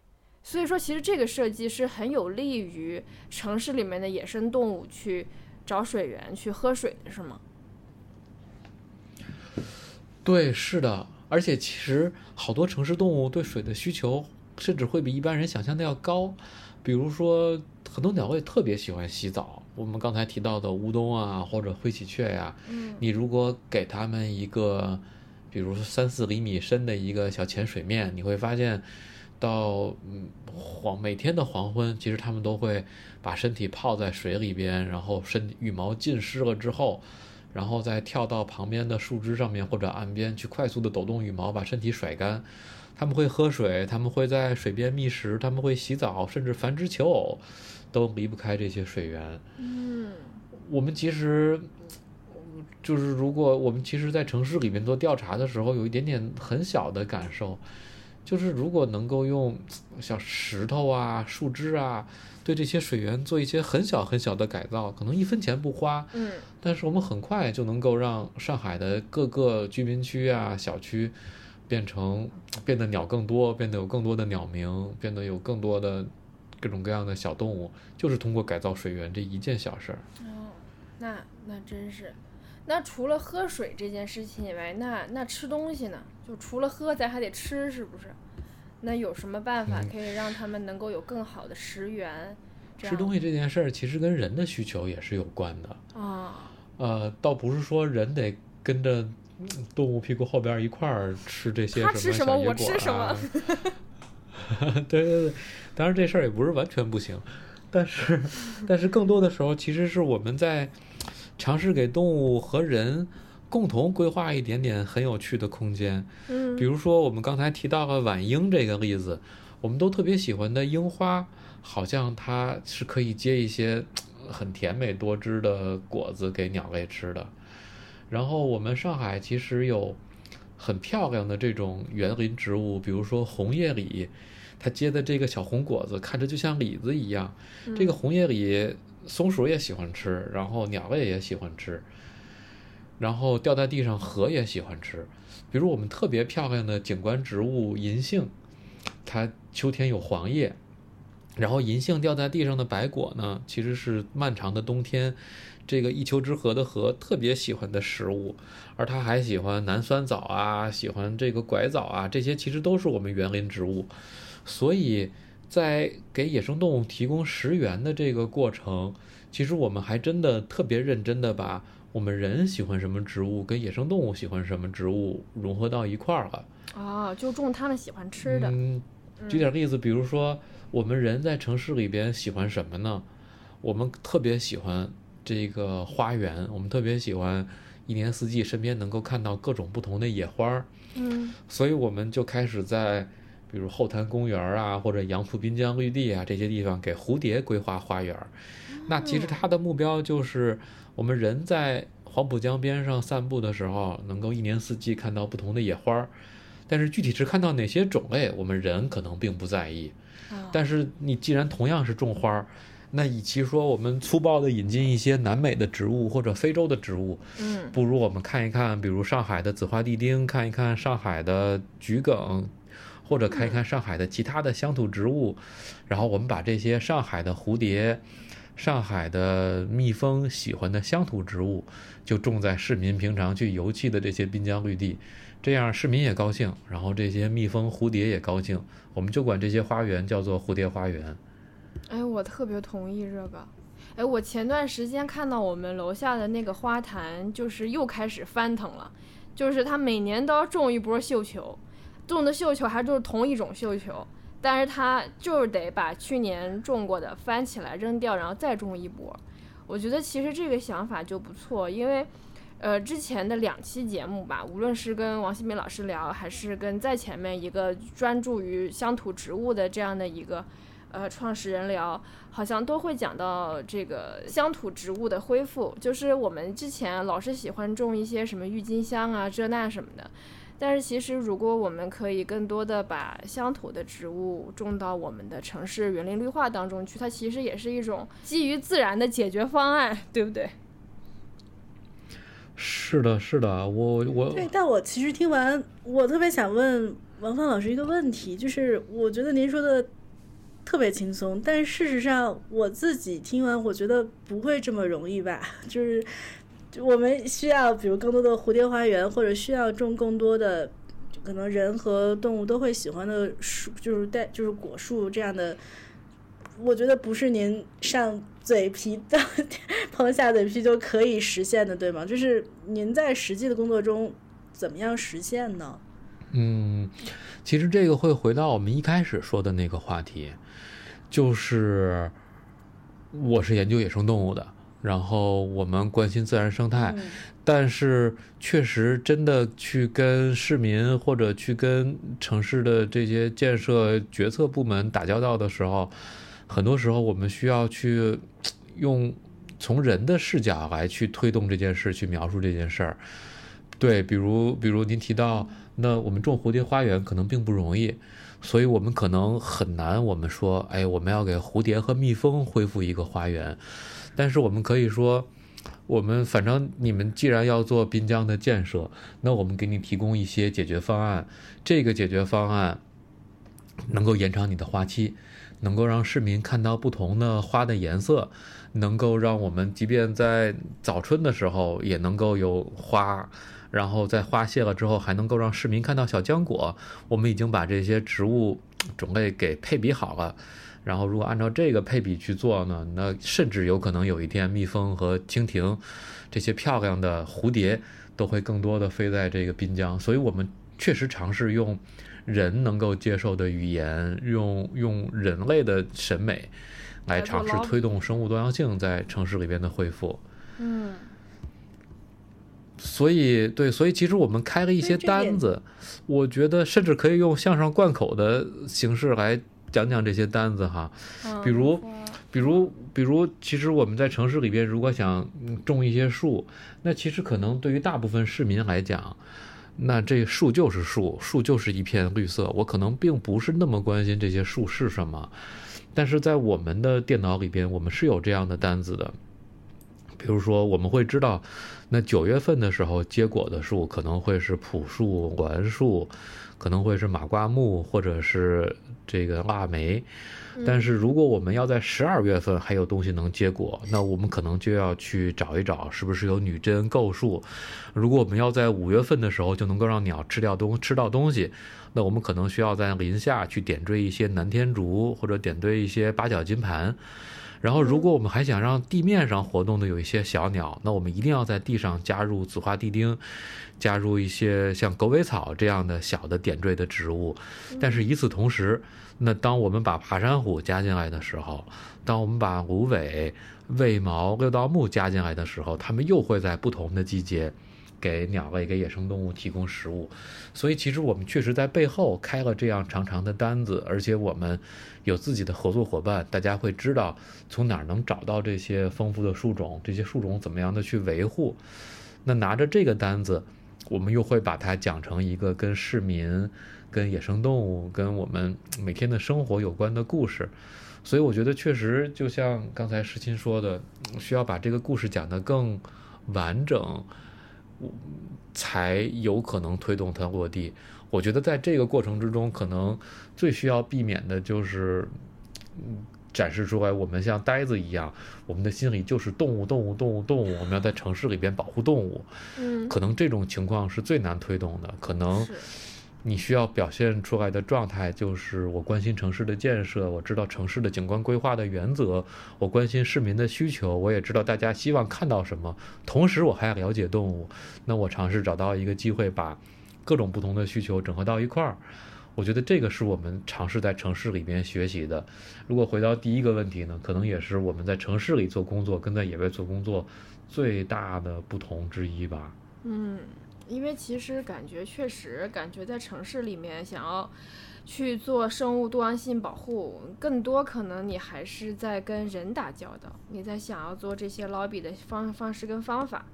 所以说，其实这个设计是很有利于城市里面的野生动物去找水源去喝水的，是吗？对，是的，而且其实好多城市动物对水的需求，甚至会比一般人想象的要高。比如说，很多鸟类特别喜欢洗澡，我们刚才提到的乌冬啊，或者灰喜鹊呀，嗯你如果给它们一个，比如说三四厘米深的一个小浅水面，你会发现，到嗯黄每天的黄昏，其实它们都会把身体泡在水里边，然后身羽毛浸湿了之后，然后再跳到旁边的树枝上面或者岸边去快速的抖动羽毛，把身体甩干。它们会喝水，它们会在水边觅食，它们会洗澡，甚至繁殖求偶，都离不开这些水源。嗯我们其实就是，如果我们其实，在城市里面做调查的时候，有一点点很小的感受，就是如果能够用小石头啊、树枝啊，对这些水源做一些很小很小的改造，可能一分钱不花，嗯但是我们很快就能够让上海的各个居民区啊、小区变成变得鸟更多，变得有更多的鸟鸣，变得有更多的各种各样的小动物，就是通过改造水源这一件小事儿。哦，那那真是。那除了喝水这件事情以外，那那吃东西呢？就除了喝，咱还得吃，是不是？那有什么办法嗯可以让他们能够有更好的食源？吃东西这件事儿其实跟人的需求也是有关的，啊，呃，倒不是说人得跟着嗯动物屁股后边一块儿吃这些他什吃什么我吃什么啊。对对对，当然这事儿也不是完全不行，但是但是更多的时候，其实是我们在尝试给动物和人共同规划一点点很有趣的空间。嗯比如说我们刚才提到了晚樱这个例子，我们都特别喜欢的樱花，好像它是可以结一些呃很甜美多汁的果子给鸟类吃的。然后我们上海其实有很漂亮的这种园林植物，比如说红叶李，它结的这个小红果子看着就像李子一样。这个红叶李，松鼠也喜欢吃，然后鸟类也喜欢吃，然后掉在地上河也喜欢吃。比如我们特别漂亮的景观植物银杏，它秋天有黄叶，然后银杏掉在地上的白果呢，其实是漫长的冬天这个一丘之貉的貉特别喜欢的食物，而它还喜欢南酸枣啊，喜欢这个拐枣啊，这些其实都是我们园林植物，所以在给野生动物提供食源的这个过程，其实我们还真的特别认真的把我们人喜欢什么植物跟野生动物喜欢什么植物融合到一块儿了。哦，就种他们喜欢吃的。嗯，举点例子，比如说我们人在城市里边喜欢什么呢？我们特别喜欢这个花园，我们特别喜欢一年四季身边能够看到各种不同的野花儿，嗯所以我们就开始在比如后滩公园儿啊，或者杨浦滨江绿地啊这些地方给蝴蝶规划花园儿。那其实它的目标就是我们人在黄浦江边上散步的时候，能够一年四季看到不同的野花儿。但是具体是看到哪些种类，我们人可能并不在意。啊但是你既然同样是种花儿，那与其说我们粗暴的引进一些南美的植物或者非洲的植物，嗯不如我们看一看，比如上海的紫花地丁，看一看上海的桔梗，或者看一看上海的其他的乡土植物，然后我们把这些上海的蝴蝶、上海的蜜蜂喜欢的乡土植物，就种在市民平常去游憩的这些滨江绿地，这样市民也高兴，然后这些蜜蜂、蝴蝶也高兴，我们就管这些花园叫做蝴蝶花园。哎，我特别同意这个。哎，我前段时间看到我们楼下的那个花坛，就是又开始翻腾了，就是它每年都要种一波绣球，种的绣球还就是同一种绣球，但是它就是得把去年种过的翻起来扔掉，然后再种一波。我觉得其实这个想法就不错，因为。呃，之前的两期节目吧，无论是跟王新明老师聊，还是跟在前面一个专注于乡土植物的这样的一个呃创始人聊，好像都会讲到这个乡土植物的恢复。就是我们之前老是喜欢种一些什么郁金香啊、这那什么的，但是其实如果我们可以更多的把乡土的植物种到我们的城市园林绿化当中去，它其实也是一种基于自然的解决方案，对不对？是的，是的，我我对，但我其实听完，我特别想问王芳老师一个问题，就是我觉得您说的特别轻松，但事实上我自己听完，我觉得不会这么容易吧？就是就我们需要，比如更多的蝴蝶花园，或者需要种更多的可能人和动物都会喜欢的树，就是带就是果树这样的我觉得不是您上嘴皮的 碰下嘴皮就可以实现的，对吗？就是您在实际的工作中怎么样实现呢？嗯，其实这个会回到我们一开始说的那个话题，就是我是研究野生动物的，然后我们关心自然生态，但是确实真的去跟市民或者去跟城市的这些建设决策部门打交道的时候，很多时候我们需要去用从人的视角来去推动这件事，去描述这件事儿。对，比如比如您提到。那我们种蝴蝶花园可能并不容易，所以我们可能很难。我们说，哎，我们要给蝴蝶和蜜蜂恢复一个花园，但是我们可以说，我们反正你们既然要做滨江的建设，那我们给你提供一些解决方案。这个解决方案能够延长你的花期，能够让市民看到不同的花的颜色，能够让我们即便在早春的时候也能够有花。然后在花谢了之后，还能够让市民看到小浆果。我们已经把这些植物种类给配比好了。然后如果按照这个配比去做呢，那甚至有可能有一天，蜜蜂和蜻蜓这些漂亮的蝴蝶都会更多的飞在这个滨江。所以我们确实尝试用人能够接受的语言，用用人类的审美来尝试推动生物多样性在城市里边的恢复。嗯。所以，对，所以其实我们开了一些单子，我觉得甚至可以用向上灌口的形式来讲讲这些单子哈。比如，比如，比如，其实我们在城市里边，如果想种一些树，那其实可能对于大部分市民来讲，那这树就是树，树就是一片绿色，我可能并不是那么关心这些树是什么。但是在我们的电脑里边，我们是有这样的单子的。比如说，我们会知道，那九月份的时候结果的树可能会是朴树、栾树，可能会是马瓜木，或者是这个腊梅。但是如果我们要在十二月份还有东西能结果，那我们可能就要去找一找，是不是有女贞构树。如果我们要在五月份的时候就能够让鸟吃掉东吃到东西，那我们可能需要在林下去点缀一些南天竹，或者点缀一些八角金盘。然后，如果我们还想让地面上活动的有一些小鸟，那我们一定要在地上加入紫花地丁，加入一些像狗尾草这样的小的点缀的植物。但是与此同时，那当我们把爬山虎加进来的时候，当我们把芦苇、卫矛、六道木加进来的时候，它们又会在不同的季节。给鸟类、给野生动物提供食物，所以其实我们确实在背后开了这样长长的单子，而且我们有自己的合作伙伴，大家会知道从哪儿能找到这些丰富的树种，这些树种怎么样的去维护。那拿着这个单子，我们又会把它讲成一个跟市民、跟野生动物、跟我们每天的生活有关的故事。所以我觉得确实就像刚才石青说的，需要把这个故事讲得更完整。才有可能推动它落地。我觉得在这个过程之中，可能最需要避免的就是，展示出来我们像呆子一样，我们的心里就是动物，动物，动物，动物。我们要在城市里边保护动物。嗯，可能这种情况是最难推动的。可能。你需要表现出来的状态就是我关心城市的建设，我知道城市的景观规划的原则，我关心市民的需求，我也知道大家希望看到什么。同时，我还要了解动物。那我尝试找到一个机会，把各种不同的需求整合到一块儿。我觉得这个是我们尝试在城市里边学习的。如果回到第一个问题呢，可能也是我们在城市里做工作跟在野外做工作最大的不同之一吧。嗯。因为其实感觉确实感觉在城市里面想要去做生物多样性保护，更多可能你还是在跟人打交道，你在想要做这些 lobby 的方方式跟方法。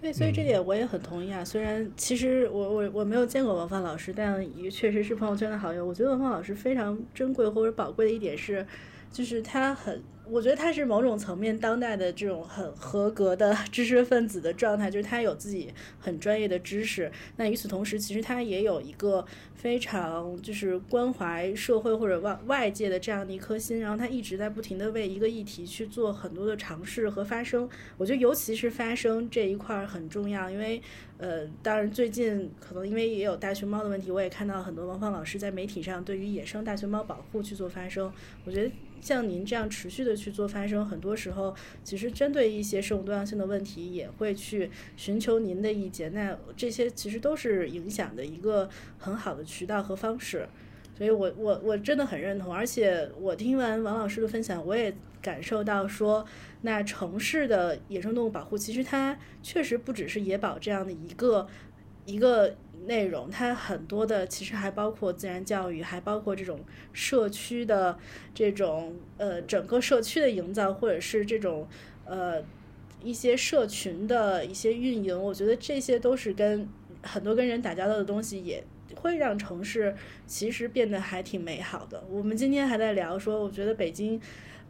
对，所以这点我也很同意啊。虽然其实我我我没有见过王芳老师，但也确实是朋友圈的好友。我觉得王芳老师非常珍贵或者宝贵的一点是，就是他很。我觉得他是某种层面当代的这种很合格的 知识分子的状态，就是他有自己很专业的知识。那与此同时，其实他也有一个非常就是关怀社会或者外外界的这样的一颗心。然后他一直在不停的为一个议题去做很多的尝试和发声。我觉得尤其是发声这一块很重要，因为呃，当然最近可能因为也有大熊猫的问题，我也看到很多王芳老师在媒体上对于野生大熊猫保护去做发声。我觉得。像您这样持续的去做发声，很多时候其实针对一些生物多样性的问题，也会去寻求您的意见。那这些其实都是影响的一个很好的渠道和方式。所以我我我真的很认同。而且我听完王老师的分享，我也感受到说，那城市的野生动物保护，其实它确实不只是野保这样的一个一个。内容它很多的，其实还包括自然教育，还包括这种社区的这种呃整个社区的营造，或者是这种呃一些社群的一些运营。我觉得这些都是跟很多跟人打交道的东西，也会让城市其实变得还挺美好的。我们今天还在聊说，我觉得北京。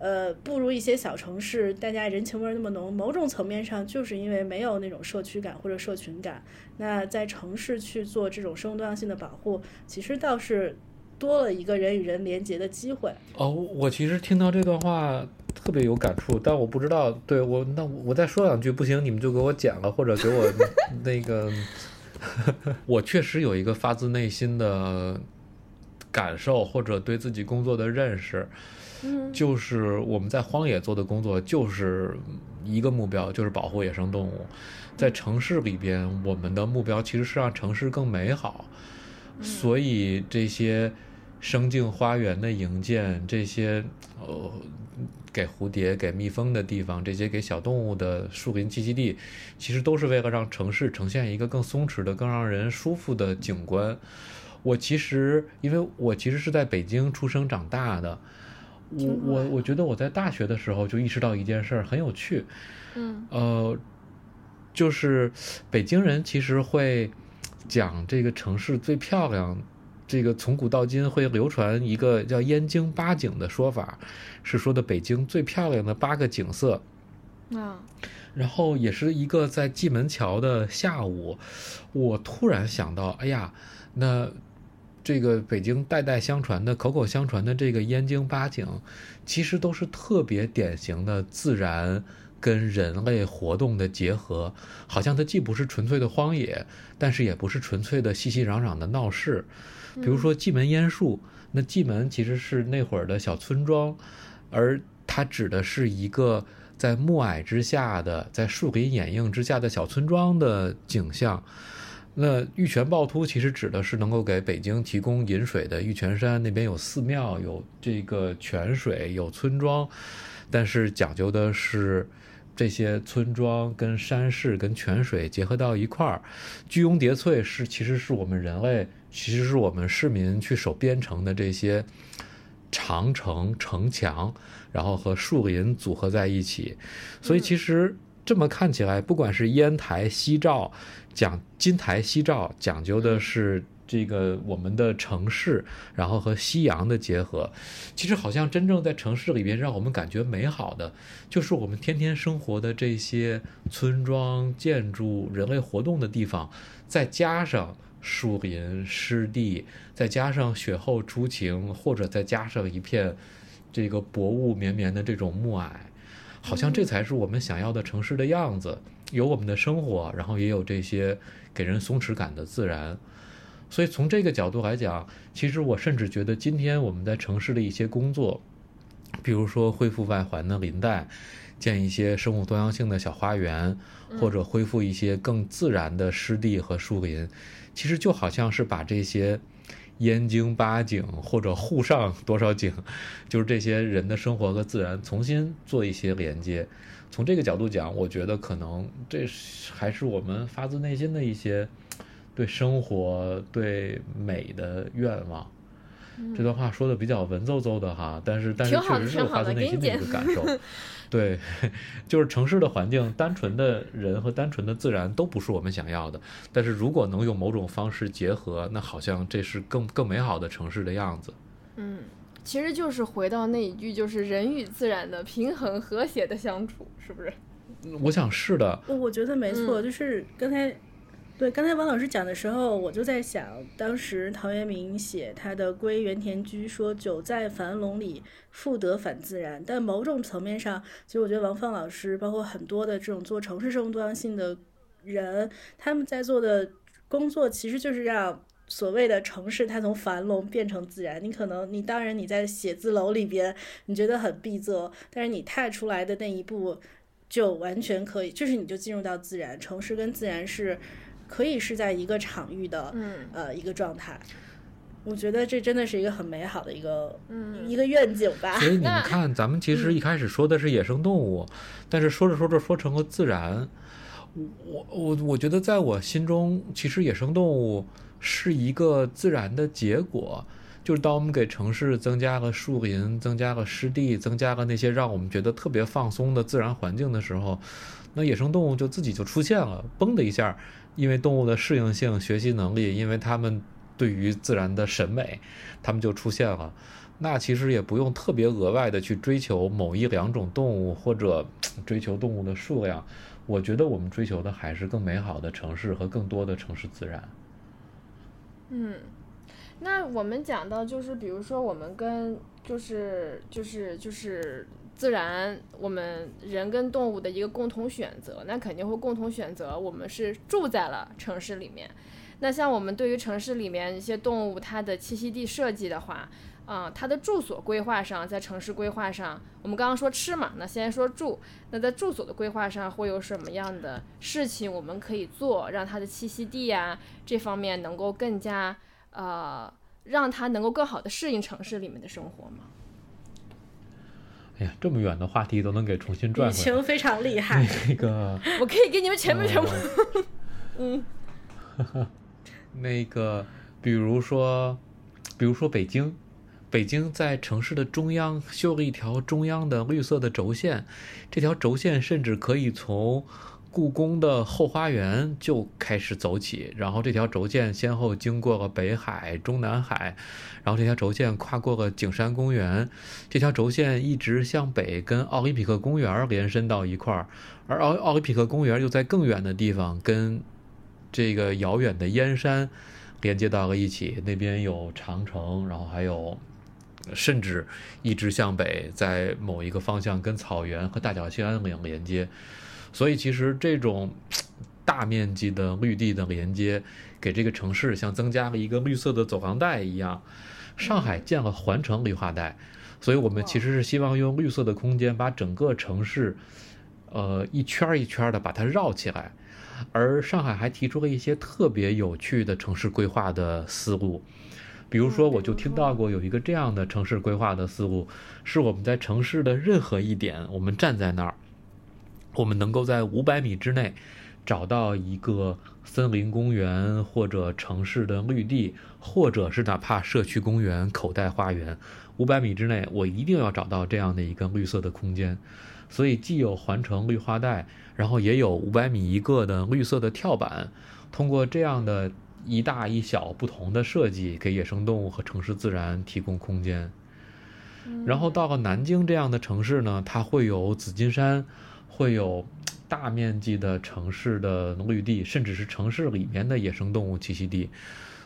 呃，不如一些小城市，大家人情味那么浓。某种层面上，就是因为没有那种社区感或者社群感。那在城市去做这种生物多样性的保护，其实倒是多了一个人与人连接的机会。哦，我其实听到这段话特别有感触，但我不知道，对我那我再说两句不行，你们就给我剪了，或者给我那个。我确实有一个发自内心的感受，或者对自己工作的认识。就是我们在荒野做的工作，就是一个目标，就是保护野生动物。在城市里边，我们的目标其实是让城市更美好。所以这些生境花园的营建，这些呃给蝴蝶、给蜜蜂的地方，这些给小动物的树林栖息地，其实都是为了让城市呈现一个更松弛的、更让人舒服的景观。我其实，因为我其实是在北京出生长大的。我我我觉得我在大学的时候就意识到一件事儿很有趣，嗯，呃，就是北京人其实会讲这个城市最漂亮，这个从古到今会流传一个叫“燕京八景”的说法，是说的北京最漂亮的八个景色，啊，然后也是一个在蓟门桥的下午，我突然想到，哎呀，那。这个北京代代相传的、口口相传的这个燕京八景，其实都是特别典型的自然跟人类活动的结合。好像它既不是纯粹的荒野，但是也不是纯粹的熙熙攘攘的闹市。比如说蓟门烟树，那蓟门其实是那会儿的小村庄，而它指的是一个在暮霭之下的、在树林掩映之下的小村庄的景象。那玉泉趵突其实指的是能够给北京提供饮水的玉泉山，那边有寺庙，有这个泉水，有村庄，但是讲究的是这些村庄跟山势跟泉水结合到一块儿。居庸叠翠是其实是我们人类，其实是我们市民去守边城的这些长城城墙，然后和树林组合在一起，所以其实。这么看起来，不管是烟台、西照，讲金台、夕照，讲究的是这个我们的城市，然后和夕阳的结合。其实好像真正在城市里边让我们感觉美好的，就是我们天天生活的这些村庄、建筑、人类活动的地方，再加上树林、湿地，再加上雪后初晴，或者再加上一片这个薄雾绵绵的这种暮霭。好像这才是我们想要的城市的样子，有我们的生活，然后也有这些给人松弛感的自然。所以从这个角度来讲，其实我甚至觉得今天我们在城市的一些工作，比如说恢复外环的林带，建一些生物多样性的小花园，或者恢复一些更自然的湿地和树林，其实就好像是把这些。燕京八景或者沪上多少景，就是这些人的生活和自然重新做一些连接。从这个角度讲，我觉得可能这还是我们发自内心的一些对生活、对美的愿望。这段话说的比较文绉绉的哈，但是但是确实是发自内心的一个感受。对，就是城市的环境，单纯的人和单纯的自然都不是我们想要的。但是如果能用某种方式结合，那好像这是更更美好的城市的样子。嗯，其实就是回到那一句，就是人与自然的平衡和谐的相处，是不是？我想是的，我觉得没错，嗯就是刚才，对刚才王老师讲的时候，我就在想，当时陶渊明写他的《归园田居》，说“久在樊笼里，复得返自然”。但某种层面上，其实我觉得王放老师，包括很多的这种做城市生活多样性的人，他们在做的工作，其实就是让。所谓的城市，它从樊笼变成自然。你可能，你当然你在写字楼里边，你觉得很闭塞，但是你踏出来的那一步，就完全可以，就是你就进入到自然。城市跟自然是可以是在一个场域的，嗯呃，一个状态。我觉得这真的是一个很美好的一个、嗯一个愿景吧。所以你们 看，咱们其实一开始说的是野生动物，但是说着说着说成了自然。我我我觉得，在我心中，其实野生动物是一个自然的结果。就是当我们给城市增加了树林、增加了湿地、增加了那些让我们觉得特别放松的自然环境的时候，那野生动物就自己就出现了，嘣的一下，因为动物的适应性、学习能力，因为它们对于自然的审美，它们就出现了。那其实也不用特别额外的去追求某一两种动物或者 追求动物的数量，我觉得我们追求的还是更美好的城市和更多的城市自然。嗯，那我们讲到就是，比如说我们跟就是就是就是自然，我们人跟动物的一个共同选择，那肯定会共同选择我们是住在了城市里面。那像我们对于城市里面一些动物它的栖息地设计的话，啊、它的住所规划上，在城市规划上，我们刚刚说吃嘛，那先说住，那在住所的规划上会有什么样的事情我们可以做，让它的栖息地呀、这方面能够更加呃，让它能够更好的适应城市里面的生活吗？哎呀，这么远的话题都能给重新转回来。雨晴非常厉害，那个，我可以给你们前面全部，嗯，那个，比如说，比如说北京，北京在城市的中央修了一条中央的绿色的轴线，这条轴线甚至可以从故宫的后花园就开始走起，然后这条轴线先后经过了北海、中南海，然后这条轴线跨过了景山公园，这条轴线一直向北跟奥林匹克公园连伸到一块儿，而奥奥林匹克公园又在更远的地方跟这个遥远的燕山连接到了一起，那边有长城，然后还有甚至一直向北，在某一个方向跟草原和大角兴安岭连接。所以其实这种大面积的绿地的连接，给这个城市像增加了一个绿色的走廊带一样。上海建了环城绿化带，所以我们其实是希望用绿色的空间把整个城市，呃，一圈一圈的把它绕起来。而上海还提出了一些特别有趣的城市规划的思路，比如说，我就听到过有一个这样的城市规划的思路，是我们在城市的任何一点，我们站在那儿，我们能够在五百米之内找到一个森林公园或者城市的绿地，或者是哪怕社区公园、口袋花园，五百米之内，我一定要找到这样的一个绿色的空间。所以既有环城绿化带，然后也有五百米一个的绿色的跳板。通过这样的一大一小不同的设计，给野生动物和城市自然提供空间。然后到了南京这样的城市呢，它会有紫金山，会有大面积的城市的绿地，甚至是城市里面的野生动物栖息地。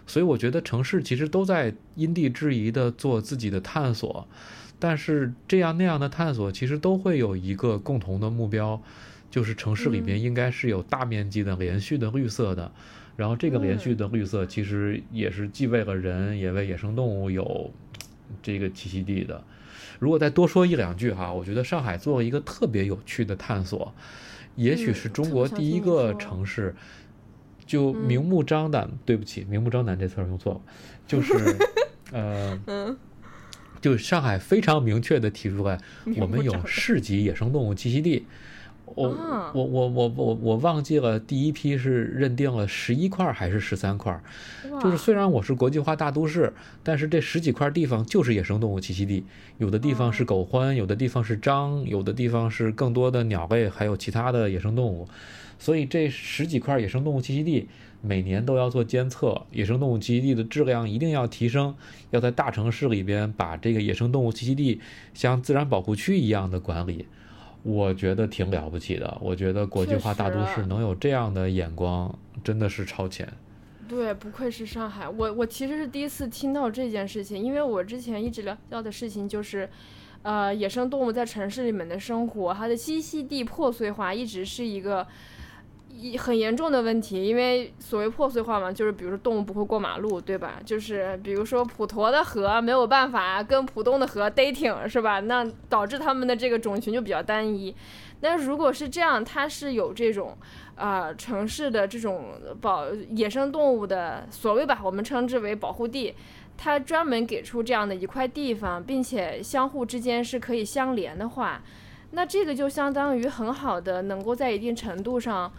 所以我觉得城市其实都在因地制宜的做自己的探索，但是这样那样的探索其实都会有一个共同的目标，就是城市里面应该是有大面积的连续的绿色的。然后这个连续的绿色其实也是既为了人，也为野生动物有这个栖息地的。如果再多说一两句哈，我觉得上海做了一个特别有趣的探索，也许是中国第一个城市，就明目张胆，对不起，明目张胆这词儿用错了，就是 呃，就上海非常明确的提出来，我们有市级野生动物栖息地。我啊。我我我我我忘记了第一批是认定了十一块还是十三块，就是虽然我是国际化大都市，但是这十几块地方就是野生动物栖息地，有的地方是狗獾，有的地方是獐，有的地方是更多的鸟类，还有其他的野生动物。所以这十几块野生动物栖息地，每年都要做监测，野生动物栖息地的质量一定要提升，要在大城市里边把这个野生动物栖息地像自然保护区一样的管理，我觉得挺了不起的。我觉得国际化大都市能有这样的眼光，真的是超前。对，不愧是上海。我我其实是第一次听到这件事情，因为我之前一直聊到的事情就是，呃，野生动物在城市里面的生活，它的栖息地破碎化一直是一个。一很严重的问题，因为所谓破碎化嘛，就是比如说动物不会过马路，对吧？就是比如说普陀的河没有办法跟浦东的河 dating，是吧？那导致他们的这个种群就比较单一。那如果是这样，它是有这种啊城市的这种保野生动物的所谓吧，我们称之为保护地，它专门给出这样的一块地方，并且相互之间是可以相连的话，那这个就相当于很好的能够在一定程度上。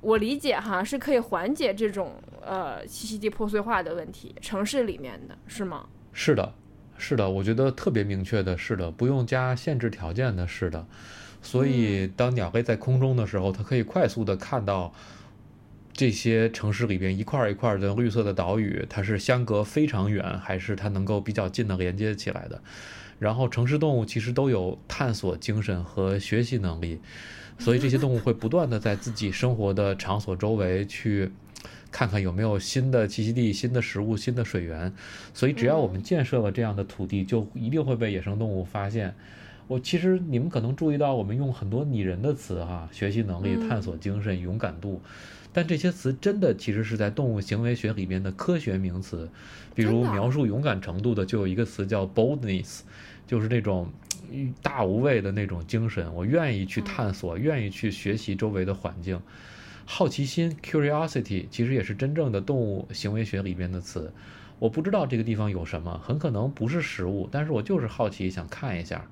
我理解哈，是可以缓解这种呃栖息地破碎化的问题，城市里面的是吗？是的，是的，我觉得特别明确的是的，不用加限制条件的是的。所以当鸟类在空中的时候，它可以快速的看到这些城市里边一块一块的绿色的岛屿，它是相隔非常远，还是它能够比较近的连接起来的？然后城市动物其实都有探索精神和学习能力。所以这些动物会不断的在自己生活的场所周围去看看有没有新的栖息地、新的食物、新的水源。所以只要我们建设了这样的土地，就一定会被野生动物发现。我其实你们可能注意到，我们用很多拟人的词哈，学习能力、探索精神、勇敢度，但这些词真的其实是在动物行为学里面的科学名词。比如描述勇敢程度的，就有一个词叫 boldness，就是那种。大无畏的那种精神，我愿意去探索，愿意去学习周围的环境。好奇心 （curiosity） 其实也是真正的动物行为学里边的词。我不知道这个地方有什么，很可能不是食物，但是我就是好奇，想看一下。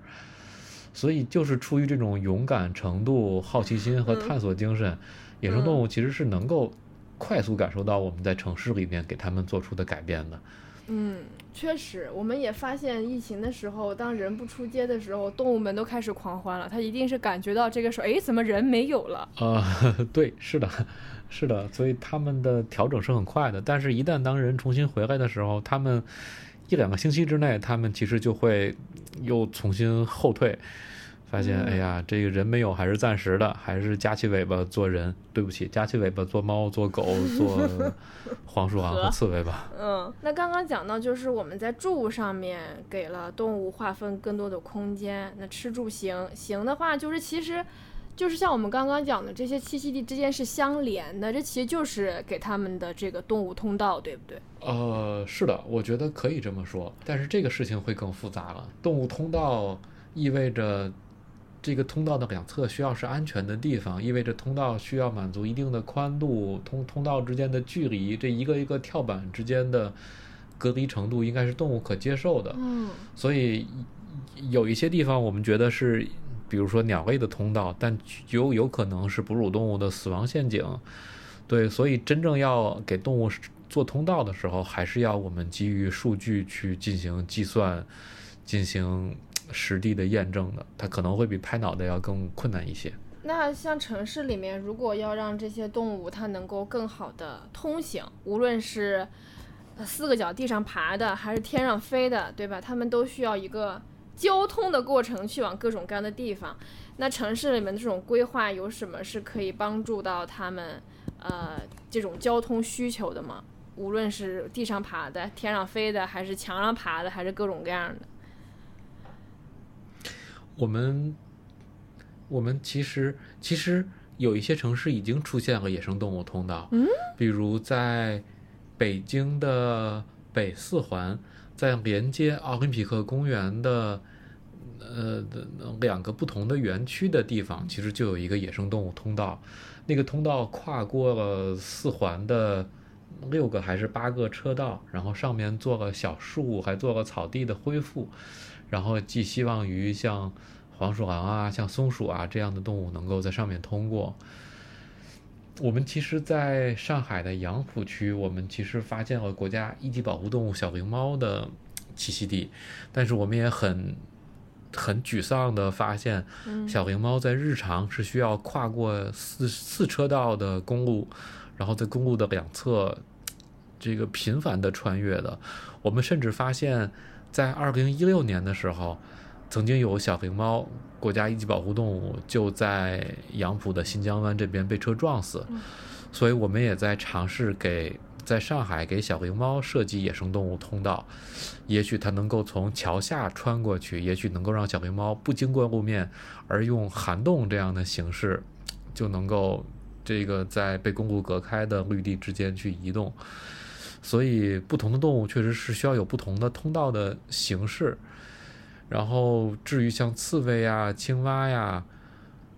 所以就是出于这种勇敢程度、好奇心和探索精神，野生动物其实是能够快速感受到我们在城市里面给他们做出的改变的。嗯，确实，我们也发现疫情的时候，当人不出街的时候，动物们都开始狂欢了。它一定是感觉到这个时候，哎，怎么人没有了？啊，对，是的，是的，所以他们的调整是很快的。但是，一旦当人重新回来的时候，他们一两个星期之内，他们其实就会又重新后退。发现，哎呀，这个人没有还是暂时的，还是夹起尾巴做人。对不起，夹起尾巴做猫、做狗、做黄鼠狼和刺猬吧。嗯，那刚刚讲到，就是我们在住上面给了动物划分更多的空间。那吃住行行的话，就是其实就是像我们刚刚讲的，这些栖息地之间是相连的，这其实就是给他们的这个动物通道，对不对？呃，是的，我觉得可以这么说。但是这个事情会更复杂了。动物通道意味着。这个通道的两侧需要是安全的地方，意味着通道需要满足一定的宽度，通通道之间的距离，这一个一个跳板之间的隔离程度应该是动物可接受的。嗯，所以有一些地方我们觉得是，比如说鸟类的通道，但有有可能是哺乳动物的死亡陷阱。对，所以真正要给动物做通道的时候，还是要我们基于数据去进行计算，进行。实地的验证的，它可能会比拍脑袋要更困难一些。那像城市里面，如果要让这些动物它能够更好的通行，无论是四个脚地上爬的，还是天上飞的，对吧？它们都需要一个交通的过程去往各种各样的地方。那城市里面的这种规划有什么是可以帮助到他们呃这种交通需求的吗？无论是地上爬的、天上飞的，还是墙上爬的，还是各种各样的。我们，我们其实其实有一些城市已经出现了野生动物通道，嗯，比如在北京的北四环，在连接奥林匹克公园的呃两个不同的园区的地方，其实就有一个野生动物通道，那个通道跨过了四环的六个还是八个车道，然后上面做了小树，还做了草地的恢复。然后寄希望于像黄鼠狼啊、像松鼠啊这样的动物能够在上面通过。我们其实在上海的杨浦区，我们其实发现了国家一级保护动物小灵猫的栖息地，但是我们也很很沮丧的发现，小灵猫在日常是需要跨过四四车道的公路，然后在公路的两侧这个频繁的穿越的。我们甚至发现，在二零一六年的时候，曾经有小黑猫国家一级保护动物就在杨浦的新江湾这边被车撞死，所以我们也在尝试给在上海给小黑猫设计野生动物通道，也许它能够从桥下穿过去，也许能够让小黑猫不经过路面，而用涵洞这样的形式，就能够这个在被公路隔开的绿地之间去移动。所以，不同的动物确实是需要有不同的通道的形式。然后，至于像刺猬呀、青蛙呀，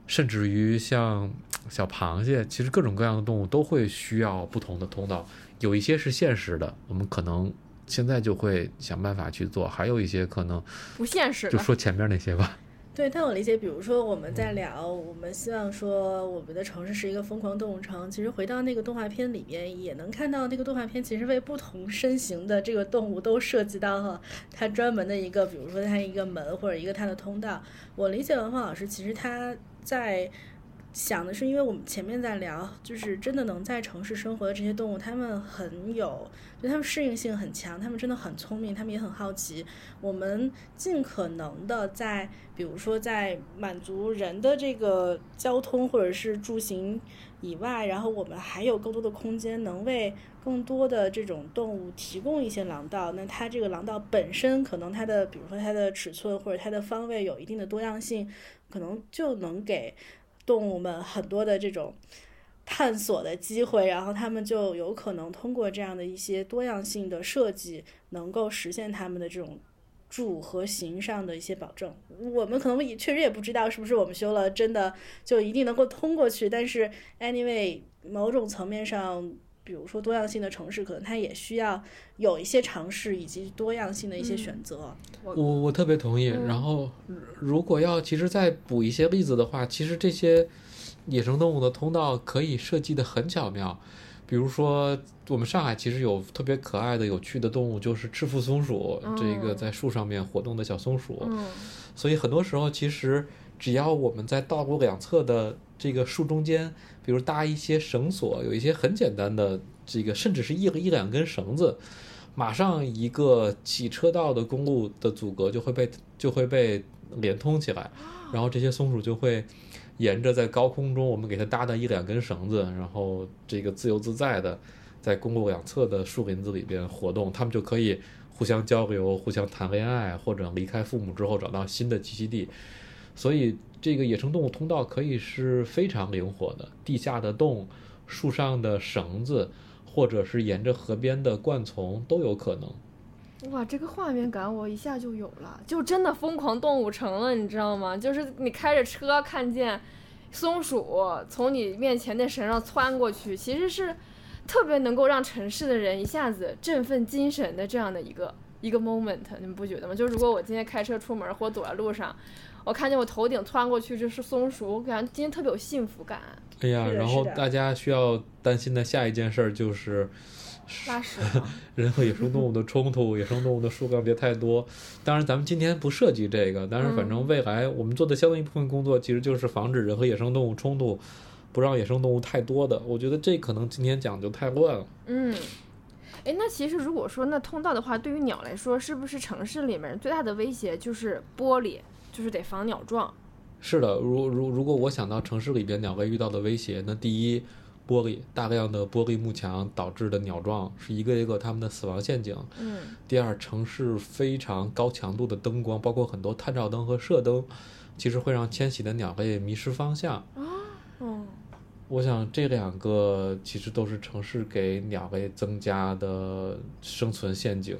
甚至于像小螃蟹，其实各种各样的动物都会需要不同的通道。有一些是现实的，我们可能现在就会想办法去做；还有一些可能不现实。就说前面那些吧。对，但我理解，比如说我们在聊，我们希望说我们的城市是一个疯狂动物城。其实回到那个动画片里面，也能看到那个动画片其实为不同身形的这个动物都涉及到了它专门的一个，比如说它一个门或者一个它的通道。我理解文芳老师其实他在。想的是，因为我们前面在聊，就是真的能在城市生活的这些动物，它们很有，就它们适应性很强，它们真的很聪明，它们也很好奇。我们尽可能的在，比如说在满足人的这个交通或者是住行以外，然后我们还有更多的空间，能为更多的这种动物提供一些廊道。那它这个廊道本身，可能它的，比如说它的尺寸或者它的方位有一定的多样性，可能就能给。动物们很多的这种探索的机会，然后他们就有可能通过这样的一些多样性的设计，能够实现他们的这种住和行上的一些保证。我们可能也确实也不知道是不是我们修了真的就一定能够通过去，但是 anyway，某种层面上。比如说多样性的城市，可能它也需要有一些尝试以及多样性的一些选择。我我特别同意。然后，如果要其实再补一些例子的话，其实这些野生动物的通道可以设计的很巧妙。比如说，我们上海其实有特别可爱的、有趣的动物，就是赤腹松鼠，这个在树上面活动的小松鼠。所以很多时候，其实只要我们在道路两侧的这个树中间。比如搭一些绳索，有一些很简单的这个，甚至是一一两根绳子，马上一个几车道的公路的阻隔就会被就会被连通起来，然后这些松鼠就会沿着在高空中我们给它搭的一两根绳子，然后这个自由自在的在公路两侧的树林子里边活动，它们就可以互相交流、互相谈恋爱，或者离开父母之后找到新的栖息地，所以。这个野生动物通道可以是非常灵活的，地下的洞、树上的绳子，或者是沿着河边的灌丛都有可能。哇，这个画面感我一下就有了，就真的疯狂动物城了，你知道吗？就是你开着车看见松鼠从你面前那绳上窜过去，其实是特别能够让城市的人一下子振奋精神的这样的一个一个 moment，你们不觉得吗？就如果我今天开车出门或走在路上。我看见我头顶窜过去这是松鼠，我感觉今天特别有幸福感。哎呀，然后大家需要担心的下一件事就是 拉屎。人和野生动物的冲突，野生动物的数量别太多。当然，咱们今天不涉及这个，但是反正未来我们做的相当一部分工作，其实就是防止人和野生动物冲突，不让野生动物太多的。我觉得这可能今天讲就太乱了。嗯，哎，那其实如果说那通道的话，对于鸟来说，是不是城市里面最大的威胁就是玻璃？就是得防鸟撞，是的。如如如果我想到城市里边鸟类遇到的威胁，那第一，玻璃大量的玻璃幕墙导致的鸟撞是一个一个它们的死亡陷阱。嗯。第二，城市非常高强度的灯光，包括很多探照灯和射灯，其实会让迁徙的鸟类迷失方向。啊。嗯。我想这两个其实都是城市给鸟类增加的生存陷阱。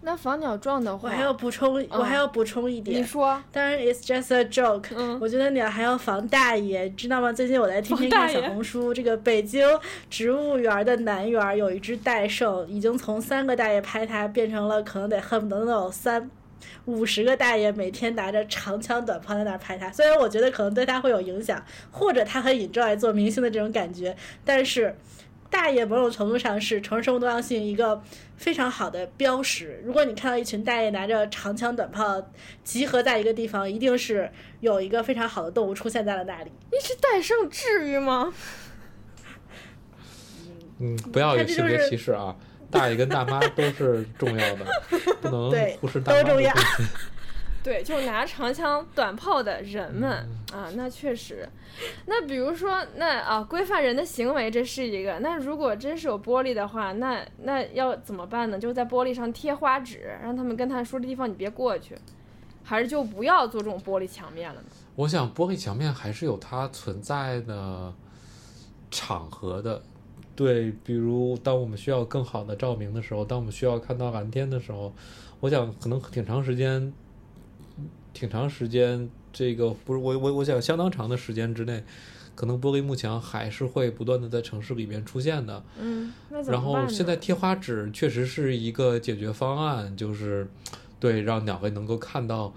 那防鸟撞的话，我还要补充，我还要补充一点。你说，当然，it's just a joke。嗯，我觉得鸟还要防大爷，知道吗？最近我在天天看小红书，这个北京植物园的南园有一只袋兽，已经从三个大爷拍它，变成了可能得恨不得能有三五十个大爷每天拿着长枪短炮在那儿拍它。虽然我觉得可能对它会有影响，或者它很 enjoy 做明星的这种感觉，但是。大爷某种程度上是城市生物多样性一个非常好的标识。如果你看到一群大爷拿着长枪短炮集合在一个地方，一定是有一个非常好的动物出现在了那里。一只戴胜至于吗？嗯，不要有性别歧视啊，大爷跟大妈都是重要的，不能忽视大妈都重要。对，就拿长枪短炮的人们嗯啊，那确实。那比如说，那啊，规范人的行为，这是一个。那如果真是有玻璃的话，那那要怎么办呢？就在玻璃上贴花纸，让他们跟他说这地方你别过去，还是就不要做这种玻璃墙面了呢？我想玻璃墙面还是有它存在的场合的，对，比如当我们需要更好的照明的时候，当我们需要看到蓝天的时候，我想可能挺长时间，挺长时间，这个不是我我我想相当长的时间之内，可能玻璃幕墙还是会不断的在城市里面出现的。嗯，然？后现在贴花纸确实是一个解决方案，就是对让鸟类能够看到，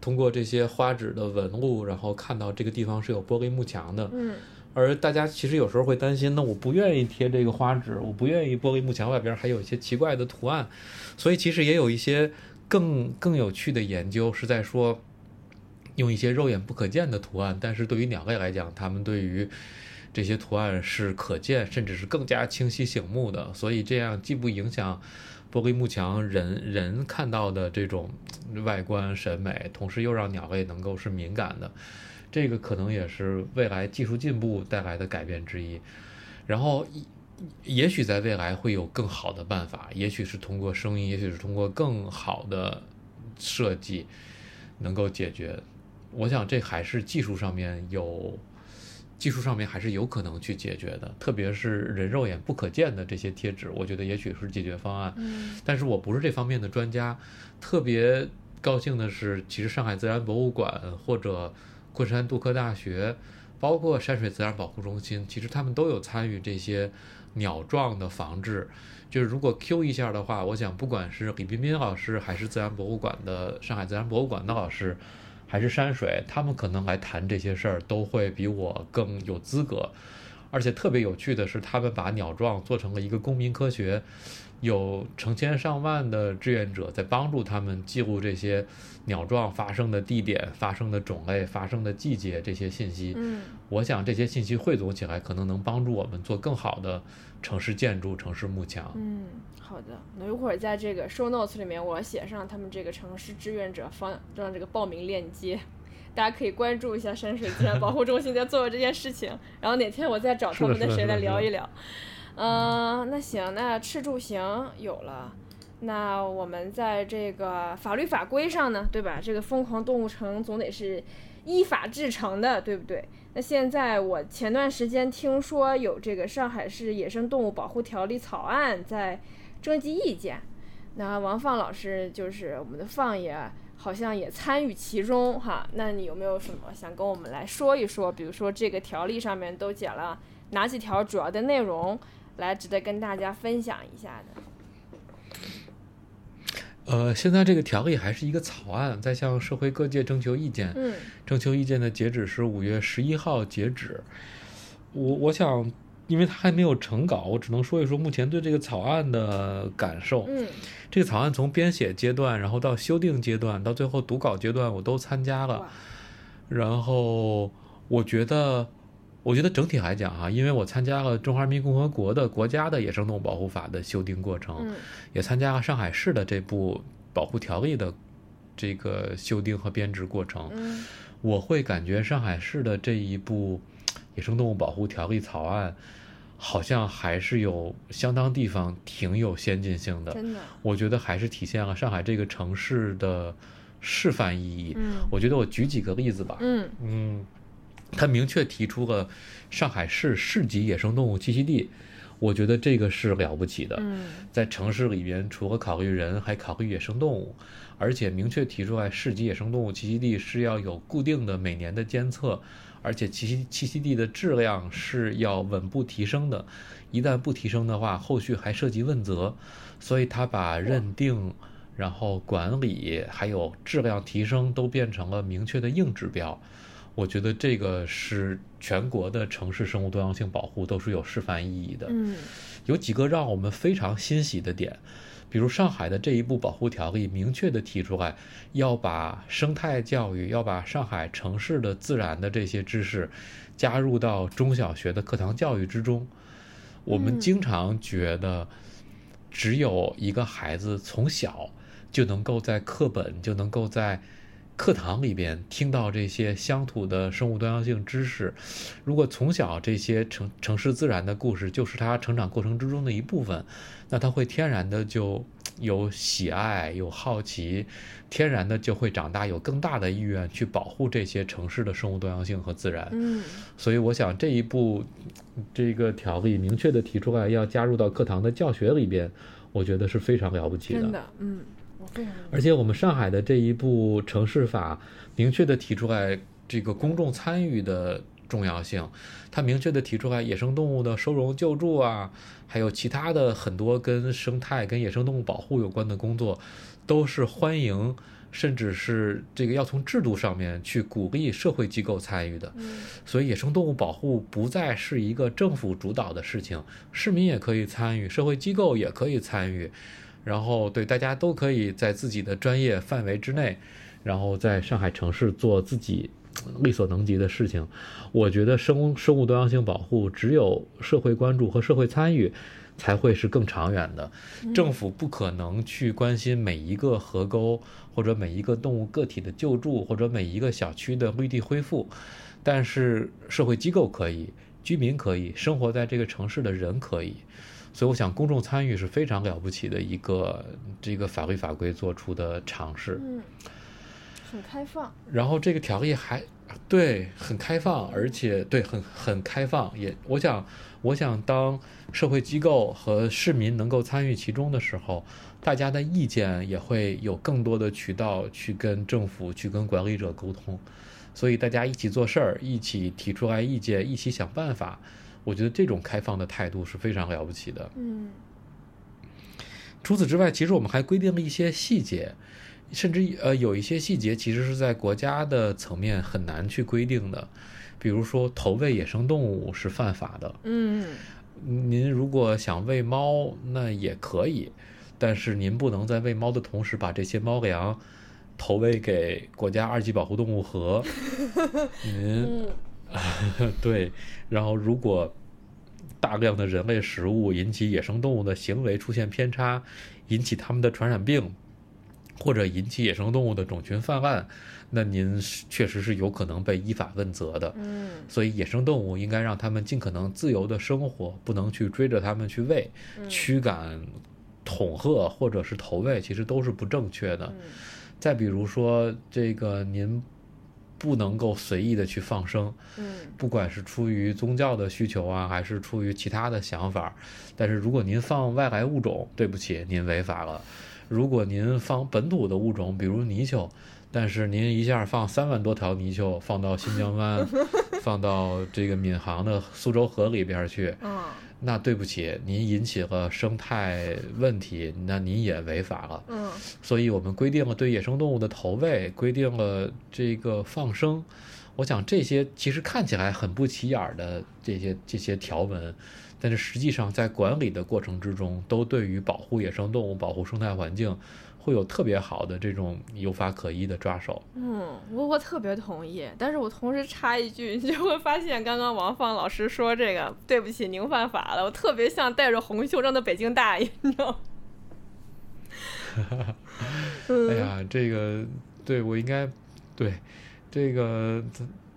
通过这些花纸的纹路，然后看到这个地方是有玻璃幕墙的。嗯而大家其实有时候会担心，那我不愿意贴这个花纸，我不愿意玻璃幕墙外边还有一些奇怪的图案，所以其实也有一些更更有趣的研究是在说，用一些肉眼不可见的图案，但是对于鸟类来讲，它们对于这些图案是可见，甚至是更加清晰醒目的，所以这样既不影响玻璃幕墙人人看到的这种外观审美，同时又让鸟类能够是敏感的。这个可能也是未来技术进步带来的改变之一。然后，也许在未来会有更好的办法，也许是通过声音，也许是通过更好的设计能够解决。我想这还是技术上面有，技术上面还是有可能去解决的，特别是人肉眼不可见的这些贴纸，我觉得也许是解决方案。嗯但是我不是这方面的专家，特别高兴的是，其实上海自然博物馆或者昆山杜克大学，包括山水自然保护中心，其实他们都有参与这些鸟状的防治。就是如果 Q 一下的话，我想不管是李冰冰老师，还是自然博物馆的上海自然博物馆的老师，还是山水，他们可能来谈这些事儿，都会比我更有资格。而且特别有趣的是，他们把鸟状做成了一个公民科学，有成千上万的志愿者在帮助他们记录这些鸟撞发生的地点、发生的种类、发生的季节这些信息。嗯我想这些信息汇总起来，可能能帮助我们做更好的城市建筑、城市幕墙。嗯，好的。那一会儿在这个 show notes 里面，我写上他们这个城市志愿者方让这个报名链接。大家可以关注一下山水自然保护中心在做的这件事情，然后哪天我再找他们是的谁来是的是的聊一嗯、那行，那吃住行有了，那我们在这个法律法规上呢，对吧？这个疯狂动物城总得是依法制成的，对不对？那现在我前段时间听说有这个上海市野生动物保护条例草案在征集意见，那王放老师就是我们的放爷，好像也参与其中哈。那你有没有什么想跟我们来说一说？比如说这个条例上面都讲了哪几条主要的内容，来值得跟大家分享一下的？呃，现在这个条例还是一个草案，在向社会各界征求意见。嗯征求意见的截止是五月十一号截止。我我想，因为它还没有成稿，我只能说一说目前对这个草案的感受。嗯这个草案从编写阶段，然后到修订阶段，到最后读稿阶段，我都参加了。然后我觉得，我觉得整体来讲哈、因为我参加了中华人民共和国的国家的野生动物保护法的修订过程，嗯也参加了上海市的这部保护条例的这个修订和编制过程。嗯我会感觉上海市的这一部野生动物保护条例草案，好像还是有相当地方挺有先进性的。真的，我觉得还是体现了上海这个城市的示范意义。嗯我觉得我举几个例子吧。嗯嗯，他明确提出了上海市市级野生动物栖息地，我觉得这个是了不起的。嗯在城市里边，除了考虑人，还考虑野生动物，而且明确提出来，市级野生动物栖息地是要有固定的每年的监测，而且栖息栖息地的质量是要稳步提升的，一旦不提升的话，后续还涉及问责，所以他把认定、然后管理还有质量提升都变成了明确的硬指标。我觉得这个是全国的城市生物多样性保护都是有示范意义的。嗯有几个让我们非常欣喜的点，比如上海的这一部保护条例明确的提出来，要把生态教育，要把上海城市的自然的这些知识加入到中小学的课堂教育之中。我们经常觉得，只有一个孩子从小就能够在课本就能够在课堂里边听到这些乡土的生物多样性知识。如果从小这些城城市自然的故事就是他成长过程之中的一部分，那他会天然的就有喜爱、有好奇，天然的就会长大，有更大的意愿去保护这些城市的生物多样性和自然。嗯所以我想这一步，这个条例明确的提出来要加入到课堂的教学里边，我觉得是非常了不起真的，嗯，我非常而且我们上海的这一部城市法明确的提出来这个公众参与的重要性，它明确的提出来野生动物的收容救助啊，还有其他的很多跟生态、跟野生动物保护有关的工作，都是欢迎。甚至是这个要从制度上面去鼓励社会机构参与的，嗯。所以野生动物保护不再是一个政府主导的事情，市民也可以参与，社会机构也可以参与，然后对大家都可以在自己的专业范围之内，然后在上海城市做自己呃力所能及的事情。我觉得生生物多样性保护只有社会关注和社会参与。才会是更长远的，政府不可能去关心每一个河沟或者每一个动物个体的救助，或者每一个小区的绿地恢复，但是社会机构可以，居民可以，生活在这个城市的人可以，所以我想公众参与是非常了不起的一个这个法律法规做出的尝试。嗯，很开放，然后这个条例还对很开放，而且对很很开放，也我想我想当社会机构和市民能够参与其中的时候，大家的意见也会有更多的渠道去跟政府、去跟管理者沟通，所以大家一起做事儿，一起提出来意见，一起想办法。我觉得这种开放的态度是非常了不起的。嗯除此之外，其实我们还规定了一些细节，甚至呃有一些细节其实是在国家的层面很难去规定的，比如说投喂野生动物是犯法的。嗯您如果想喂猫，那也可以，但是您不能在喂猫的同时把这些猫粮投喂给国家二级保护动物和。您嗯 对，然后如果大量的人类食物引起野生动物的行为出现偏差，引起它们的传染病，或者引起野生动物的种群泛滥，那您是确实是有可能被依法问责的。嗯所以，野生动物应该让它们尽可能自由的生活，不能去追着它们去喂、嗯驱赶、恐吓或者是投喂，其实都是不正确的。嗯再比如说，这个您不能够随意的去放生，嗯不管是出于宗教的需求啊，还是出于其他的想法，但是如果您放外来物种，对不起，您违法了。如果您放本土的物种，比如泥鳅，但是您一下放三万多条泥鳅放到新疆湾，放到这个闵行的苏州河里边去，嗯那对不起，您引起了生态问题，那您也违法了。嗯所以我们规定了对野生动物的投喂，规定了这个放生。我想这些其实看起来很不起眼儿的这些这些条文，但是实际上在管理的过程之中，都对于保护野生动物、保护生态环境，会有特别好的这种有法可依的抓手。嗯，我我特别同意，但是我同时插一句，你就会发现刚刚王放老师说这个，对不起，您犯法了，我特别像戴着红袖章的北京大爷，你知道 哎呀，这个对我应该对这个，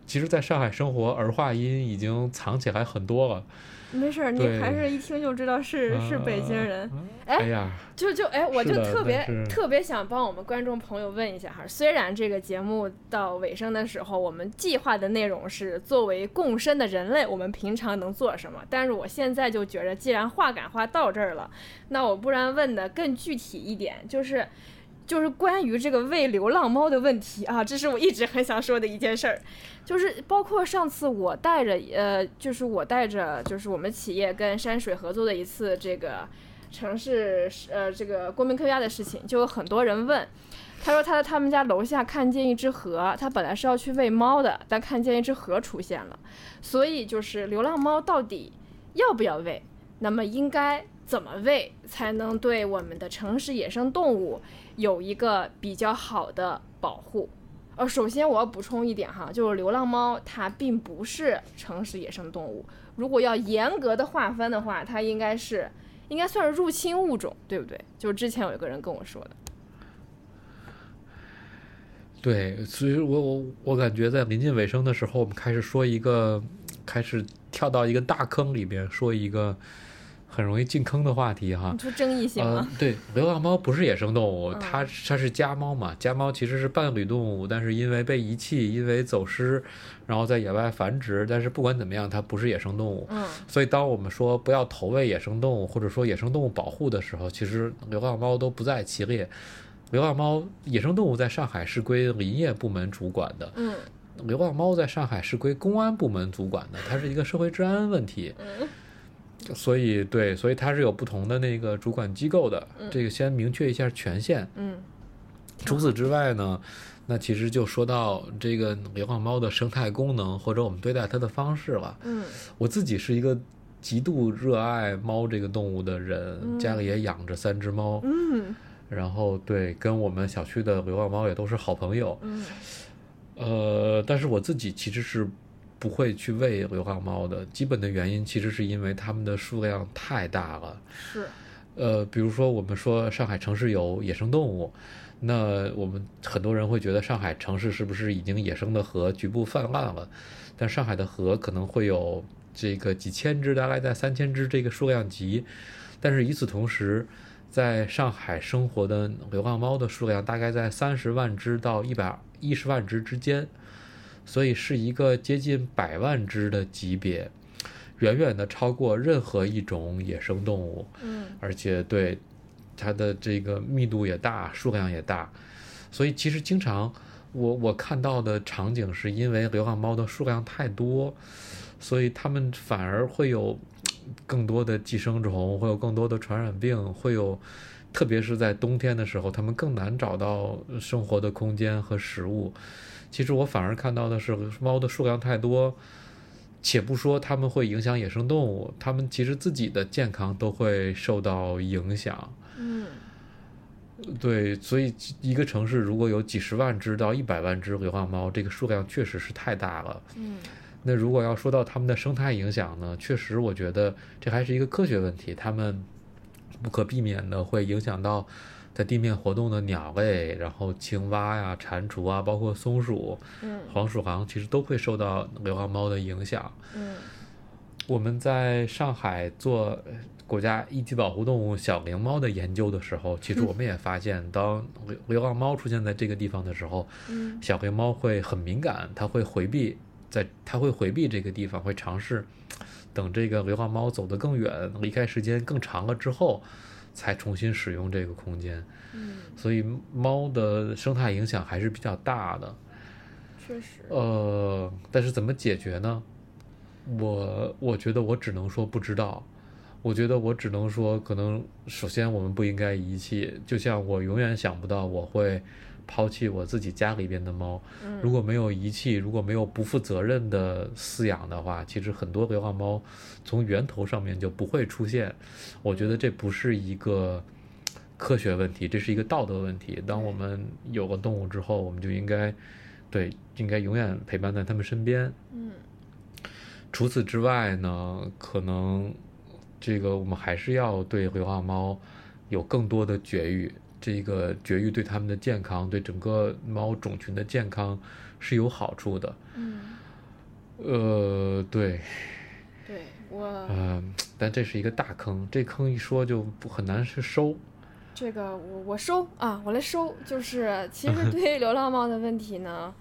其实在上海生活，儿化音已经藏起来很多了。没事儿，你还是一听就知道是是北京人。哎哎呀，就就哎，我就特别特别想帮我们观众朋友问一下哈，虽然这个节目到尾声的时候，我们计划的内容是作为共生的人类，我们平常能做什么？但是我现在就觉着，既然话赶话到这儿了，那我不然问的更具体一点，就是。就是关于这个喂流浪猫的问题啊，这是我一直很想说的一件事儿，就是包括上次我带着呃，就是我带着就是我们企业跟山水合作的一次这个城市呃这个公民科学家的事情，就有很多人问，他说他在他们家楼下看见一只河，他本来是要去喂猫的，但看见一只河出现了，所以就是流浪猫到底要不要喂？那么应该怎么喂才能对我们的城市野生动物有一个比较好的保护？呃，首先我要补充一点哈，就是流浪猫它并不是城市野生动物，如果要严格的划分的话，它应该是应该算是入侵物种，对不对？就是之前有一个人跟我说的。对，所以我我我感觉在临近尾声的时候，我们开始说一个，开始跳到一个大坑里边，说一个很容易进坑的话题哈你。说争议性呃？，对，流浪猫不是野生动物，嗯它它是家猫嘛。家猫其实是伴侣动物，但是因为被遗弃，因为走失，然后在野外繁殖。但是不管怎么样，它不是野生动物。嗯所以，当我们说不要投喂野生动物，或者说野生动物保护的时候，其实流浪猫都不在其列。流浪猫、野生动物在上海是归林业部门主管的，嗯流浪猫在上海是归公安部门主管的，它是一个社会治安问题。嗯所以，对，所以它是有不同的那个主管机构的，这个先明确一下权限。嗯除此之外呢，那其实就说到这个流浪猫的生态功能，或者我们对待它的方式了。嗯我自己是一个极度热爱猫这个动物的人，嗯家里也养着三只猫，嗯然后对，跟我们小区的流浪猫也都是好朋友。嗯呃，但是我自己其实是不会去喂流浪猫的，基本的原因其实是因为它们的数量太大了。是呃，比如说我们说上海城市有野生动物，那我们很多人会觉得上海城市是不是已经野生的河局部泛滥了？但上海的河可能会有这个几千只，大概在三千只这个数量级，但是与此同时，在上海生活的流浪猫的数量大概在三十万只到一百一十万只之间，所以是一个接近百万只的级别，远远的超过任何一种野生动物。嗯而且对它的这个密度也大，数量也大，所以其实经常我我看到的场景是因为流浪猫的数量太多，所以它们反而会有更多的寄生虫，会有更多的传染病，会有。特别是在冬天的时候，它们更难找到生活的空间和食物。其实我反而看到的是，猫的数量太多，且不说它们会影响野生动物，它们其实自己的健康都会受到影响。嗯对，所以一个城市如果有几十万只到一百万只流浪猫，这个数量确实是太大了。嗯那如果要说到它们的生态影响呢，确实我觉得这还是一个科学问题，它们不可避免的会影响到在地面活动的鸟类，然后青蛙呀、蟾蜍啊，包括松鼠、嗯黄鼠狼，其实都会受到流浪猫的影响。嗯我们在上海做呃国家一级保护动物小灵猫的研究的时候，其实我们也发现，当流流浪猫出现在这个地方的时候，嗯小灵猫会很敏感，它会回避，在它会回避这个地方，会尝试等这个流浪猫走得更远，离开时间更长了之后，才重新使用这个空间。嗯，所以猫的生态影响还是比较大的。确实。呃，但是怎么解决呢？我我觉得我只能说不知道。我觉得我只能说，可能首先我们不应该遗弃。就像我永远想不到我会抛弃我自己家里边的猫。嗯如果没有遗弃，如果没有不负责任的饲养的话，其实很多流浪猫从源头上面就不会出现。我觉得这不是一个科学问题，这是一个道德问题。当我们有了动物之后，我们就应该对应该永远陪伴在它们身边。嗯除此之外呢，可能这个我们还是要对流浪猫有更多的绝育。这个绝育对它们的健康，对整个猫种群的健康是有好处的。嗯，呃，对，对我嗯、但这是一个大坑，这坑一说就不很难去收。这个我我收啊，我来收。就是其实对于流浪猫的问题呢，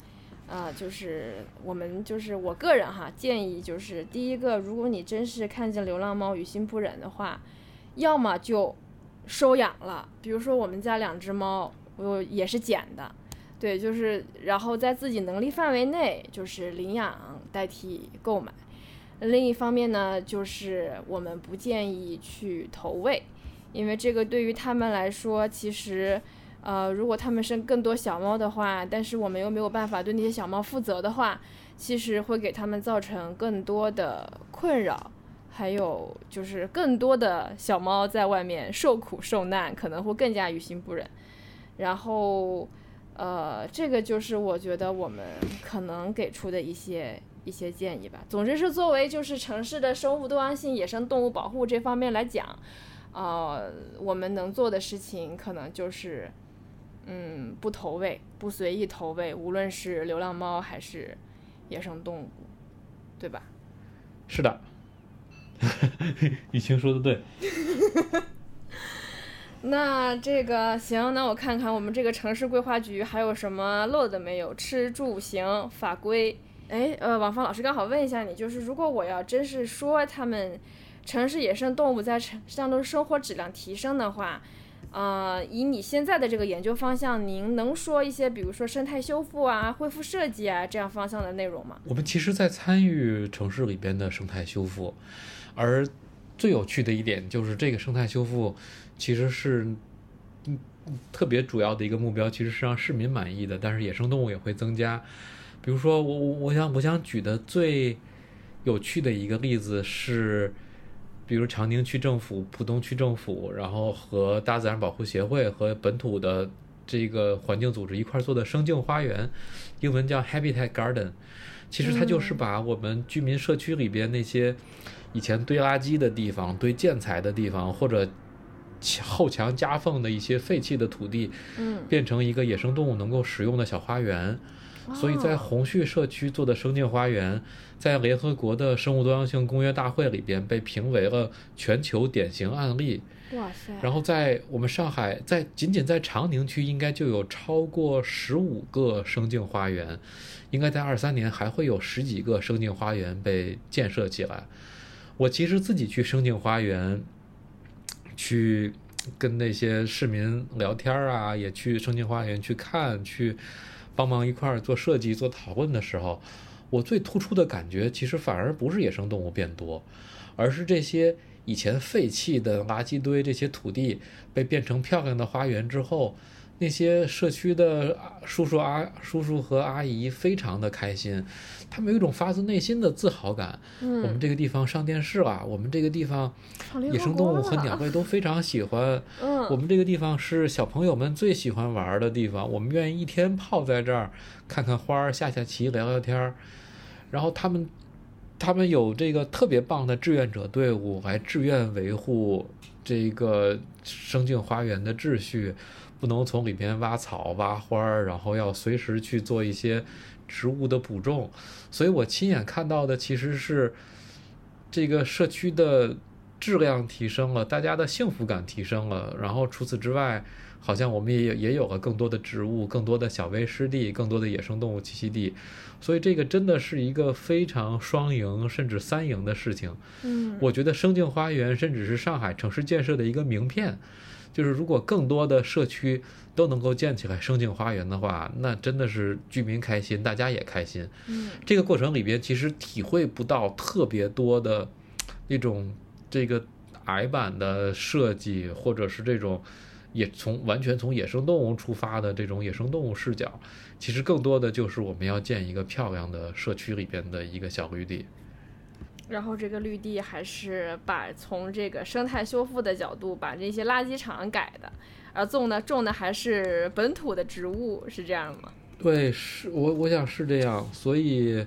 啊，就是我们就是我个人哈建议就是第一个，如果你真是看见流浪猫于心不忍的话，要么就收养了，比如说我们家两只猫，我也是捡的。对，就是然后在自己能力范围内，就是领养代替购买。另一方面呢，就是我们不建议去投喂，因为这个对于他们来说，其实，呃，如果他们生更多小猫的话，但是我们又没有办法对那些小猫负责的话，其实会给他们造成更多的困扰，还有就是更多的小猫在外面受苦受难，可能会更加于心不忍。然后，呃，这个就是我觉得我们可能给出的一些一些建议吧。总之是作为就是城市的生物多样性、野生动物保护这方面来讲，呃，我们能做的事情可能就是，嗯，不投喂，不随意投喂，无论是流浪猫还是野生动物，对吧？是的，雨晴说的对。那这个行，那我看看我们这个城市规划局还有什么漏的没有？吃住行法规。哎，呃，王芳老师刚好问一下你，就是如果我要真是说他们城市野生动物在城市当中生活质量提升的话，呃，以你现在的这个研究方向，您能说一些，比如说生态修复啊、恢复设计啊这样方向的内容吗？我们其实，在参与城市里边的生态修复，而最有趣的一点就是，这个生态修复其实是，特别主要的一个目标，其实是让市民满意的，但是野生动物也会增加。比如说，我我我想我想举的最有趣的一个例子是，比如长宁区政府、浦东区政府，然后和大自然保护协会和本土的这个环境组织一块做的生境花园，英文叫 Habitat Garden。其实它就是把我们居民社区里边那些以前堆垃圾的地方、堆建材的地方，或者后墙夹缝的一些废弃的土地，嗯，变成一个野生动物能够使用的小花园。所以在哦红旭社区做的生境花园，在联合国的生物多样性公约大会里边被评为了全球典型案例。哇塞，然后在我们上海，在仅仅在长宁区，应该就有超过十五个生境花园，应该在二三年还会有十几个生境花园被建设起来。我其实自己去生境花园，去跟那些市民聊天啊，也去生境花园去看，去帮忙一块儿做设计、做讨论的时候，我最突出的感觉，其实反而不是野生动物变多，而是这些以前废弃的垃圾堆、这些土地被变成漂亮的花园之后，那些社区的啊叔叔阿叔叔和阿姨非常的开心，他们有一种发自内心的自豪感。我们嗯，这个地方上电视了，我们这个地方野生动物和鸟类都非常喜欢。嗯，我们这个地方是小朋友们最喜欢玩儿的地方，我们愿意一天泡在这儿，看看花儿，下下棋，聊聊天儿。然后他们，他们有这个特别棒的志愿者队伍来志愿维护这个生境花园的秩序，不能从里边挖草、挖花儿，然后要随时去做一些植物的补种。所以我亲眼看到的其实是这个社区的质量提升了，大家的幸福感提升了。然后除此之外，好像我们也也有了更多的植物、更多的小微湿地、更多的野生动物栖息地。所以这个真的是一个非常双赢甚至三赢的事情。嗯，我觉得生境花园甚至是上海城市建设的一个名片。就是如果更多的社区都能够建起来生境花园的话，那真的是居民开心，大家也开心。嗯这个过程里边其实体会不到特别多的那种这个矮板的设计，或者是这种也从完全从野生动物出发的这种野生动物视角，其实更多的就是我们要建一个漂亮的社区里边的一个小绿地。然后这个绿地还是把从这个生态修复的角度把这些垃圾场改的，而种的种的还是本土的植物，是这样吗？对，是我我想是这样，所以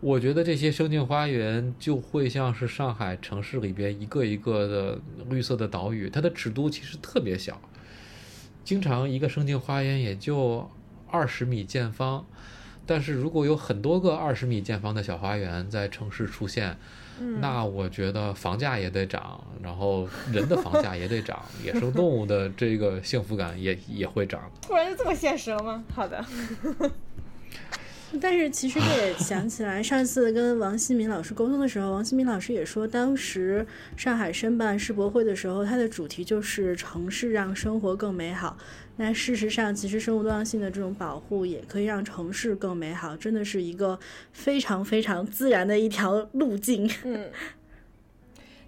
我觉得这些生境花园就会像是上海城市里边一个一个的绿色的岛屿，它的尺度其实特别小，经常一个生境花园也就二十米见方，但是如果有很多个二十米见方的小花园在城市出现，嗯，那我觉得房价也得涨，然后人的房价也得涨，野生动物的这个幸福感也也会涨。突然就这么现实了吗？好的，但是其实这也想起来，上次跟王新民老师沟通的时候，王新民老师也说，当时上海申办世博会的时候，它的主题就是城市让生活更美好。那事实上，其实生物多样性的这种保护也可以让城市更美好，真的是一个非常非常自然的一条路径。嗯，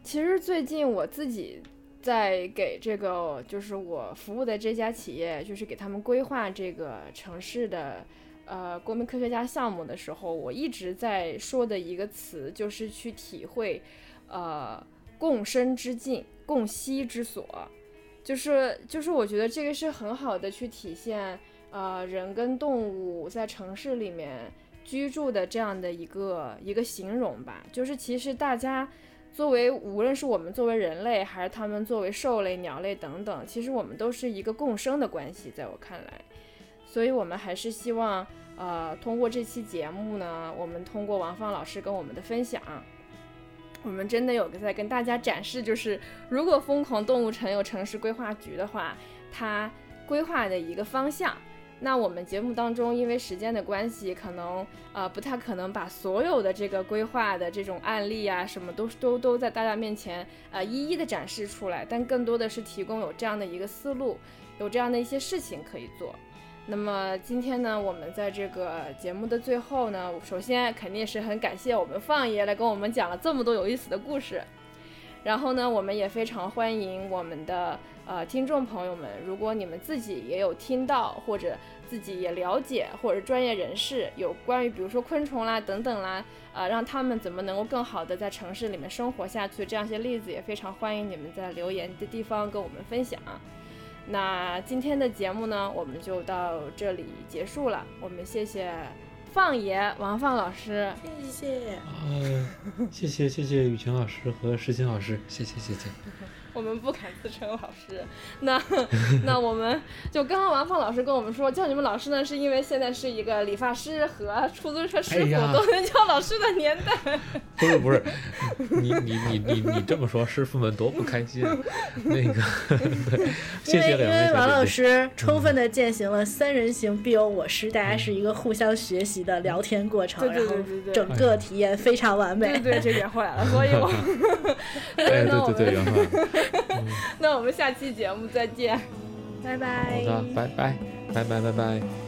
其实最近我自己在给这个就是我服务的这家企业，就是给他们规划这个城市的呃国民科学家项目的时候，我一直在说的一个词就是去体会呃共生之境、共息之所，就是就是我觉得这个是很好的去体现呃人跟动物在城市里面居住的这样的一个一个形容吧。就是其实大家作为无论是我们作为人类，还是他们作为兽类、鸟类等等，其实我们都是一个共生的关系，在我看来。所以我们还是希望。呃，通过这期节目呢，我们通过王芳老师跟我们的分享，我们真的有个在跟大家展示，就是如果疯狂动物城有城市规划局的话，它规划的一个方向。那我们节目当中，因为时间的关系，可能呃不太可能把所有的这个规划的这种案例啊，什么都都都在大家面前呃一一的展示出来，但更多的是提供有这样的一个思路，有这样的一些事情可以做。那么今天呢，我们在这个节目的最后呢，首先肯定是很感谢我们放爷来跟我们讲了这么多有意思的故事。然后呢，我们也非常欢迎我们的呃听众朋友们，如果你们自己也有听到，或者自己也了解，或者专业人士有关于比如说昆虫啦等等啦，呃，让他们怎么能够更好的在城市里面生活下去，这样一些例子也非常欢迎你们在留言的地方跟我们分享。那今天的节目呢，我们就到这里结束了。我们谢谢放爷王放老师，谢谢。呃，谢谢谢谢雨晴老师和石青老师，谢谢谢谢。我们不敢自称老师，那 那我们就刚刚王放老师跟我们说，叫你们老师呢，是因为现在是一个理发师和出租车师傅都能叫老师的年代。不是不是，你你你你你这么说，师傅们多不开心。那个，谢谢两位因为王老师充分的践行了三人行必有我师，大家是一个互相学习的聊天过程，然后整个体验非常完美。对对，这点坏了，所以我。哎，对对对，然后。那我们下期节目再见，拜拜。好的，拜拜，拜拜，拜拜。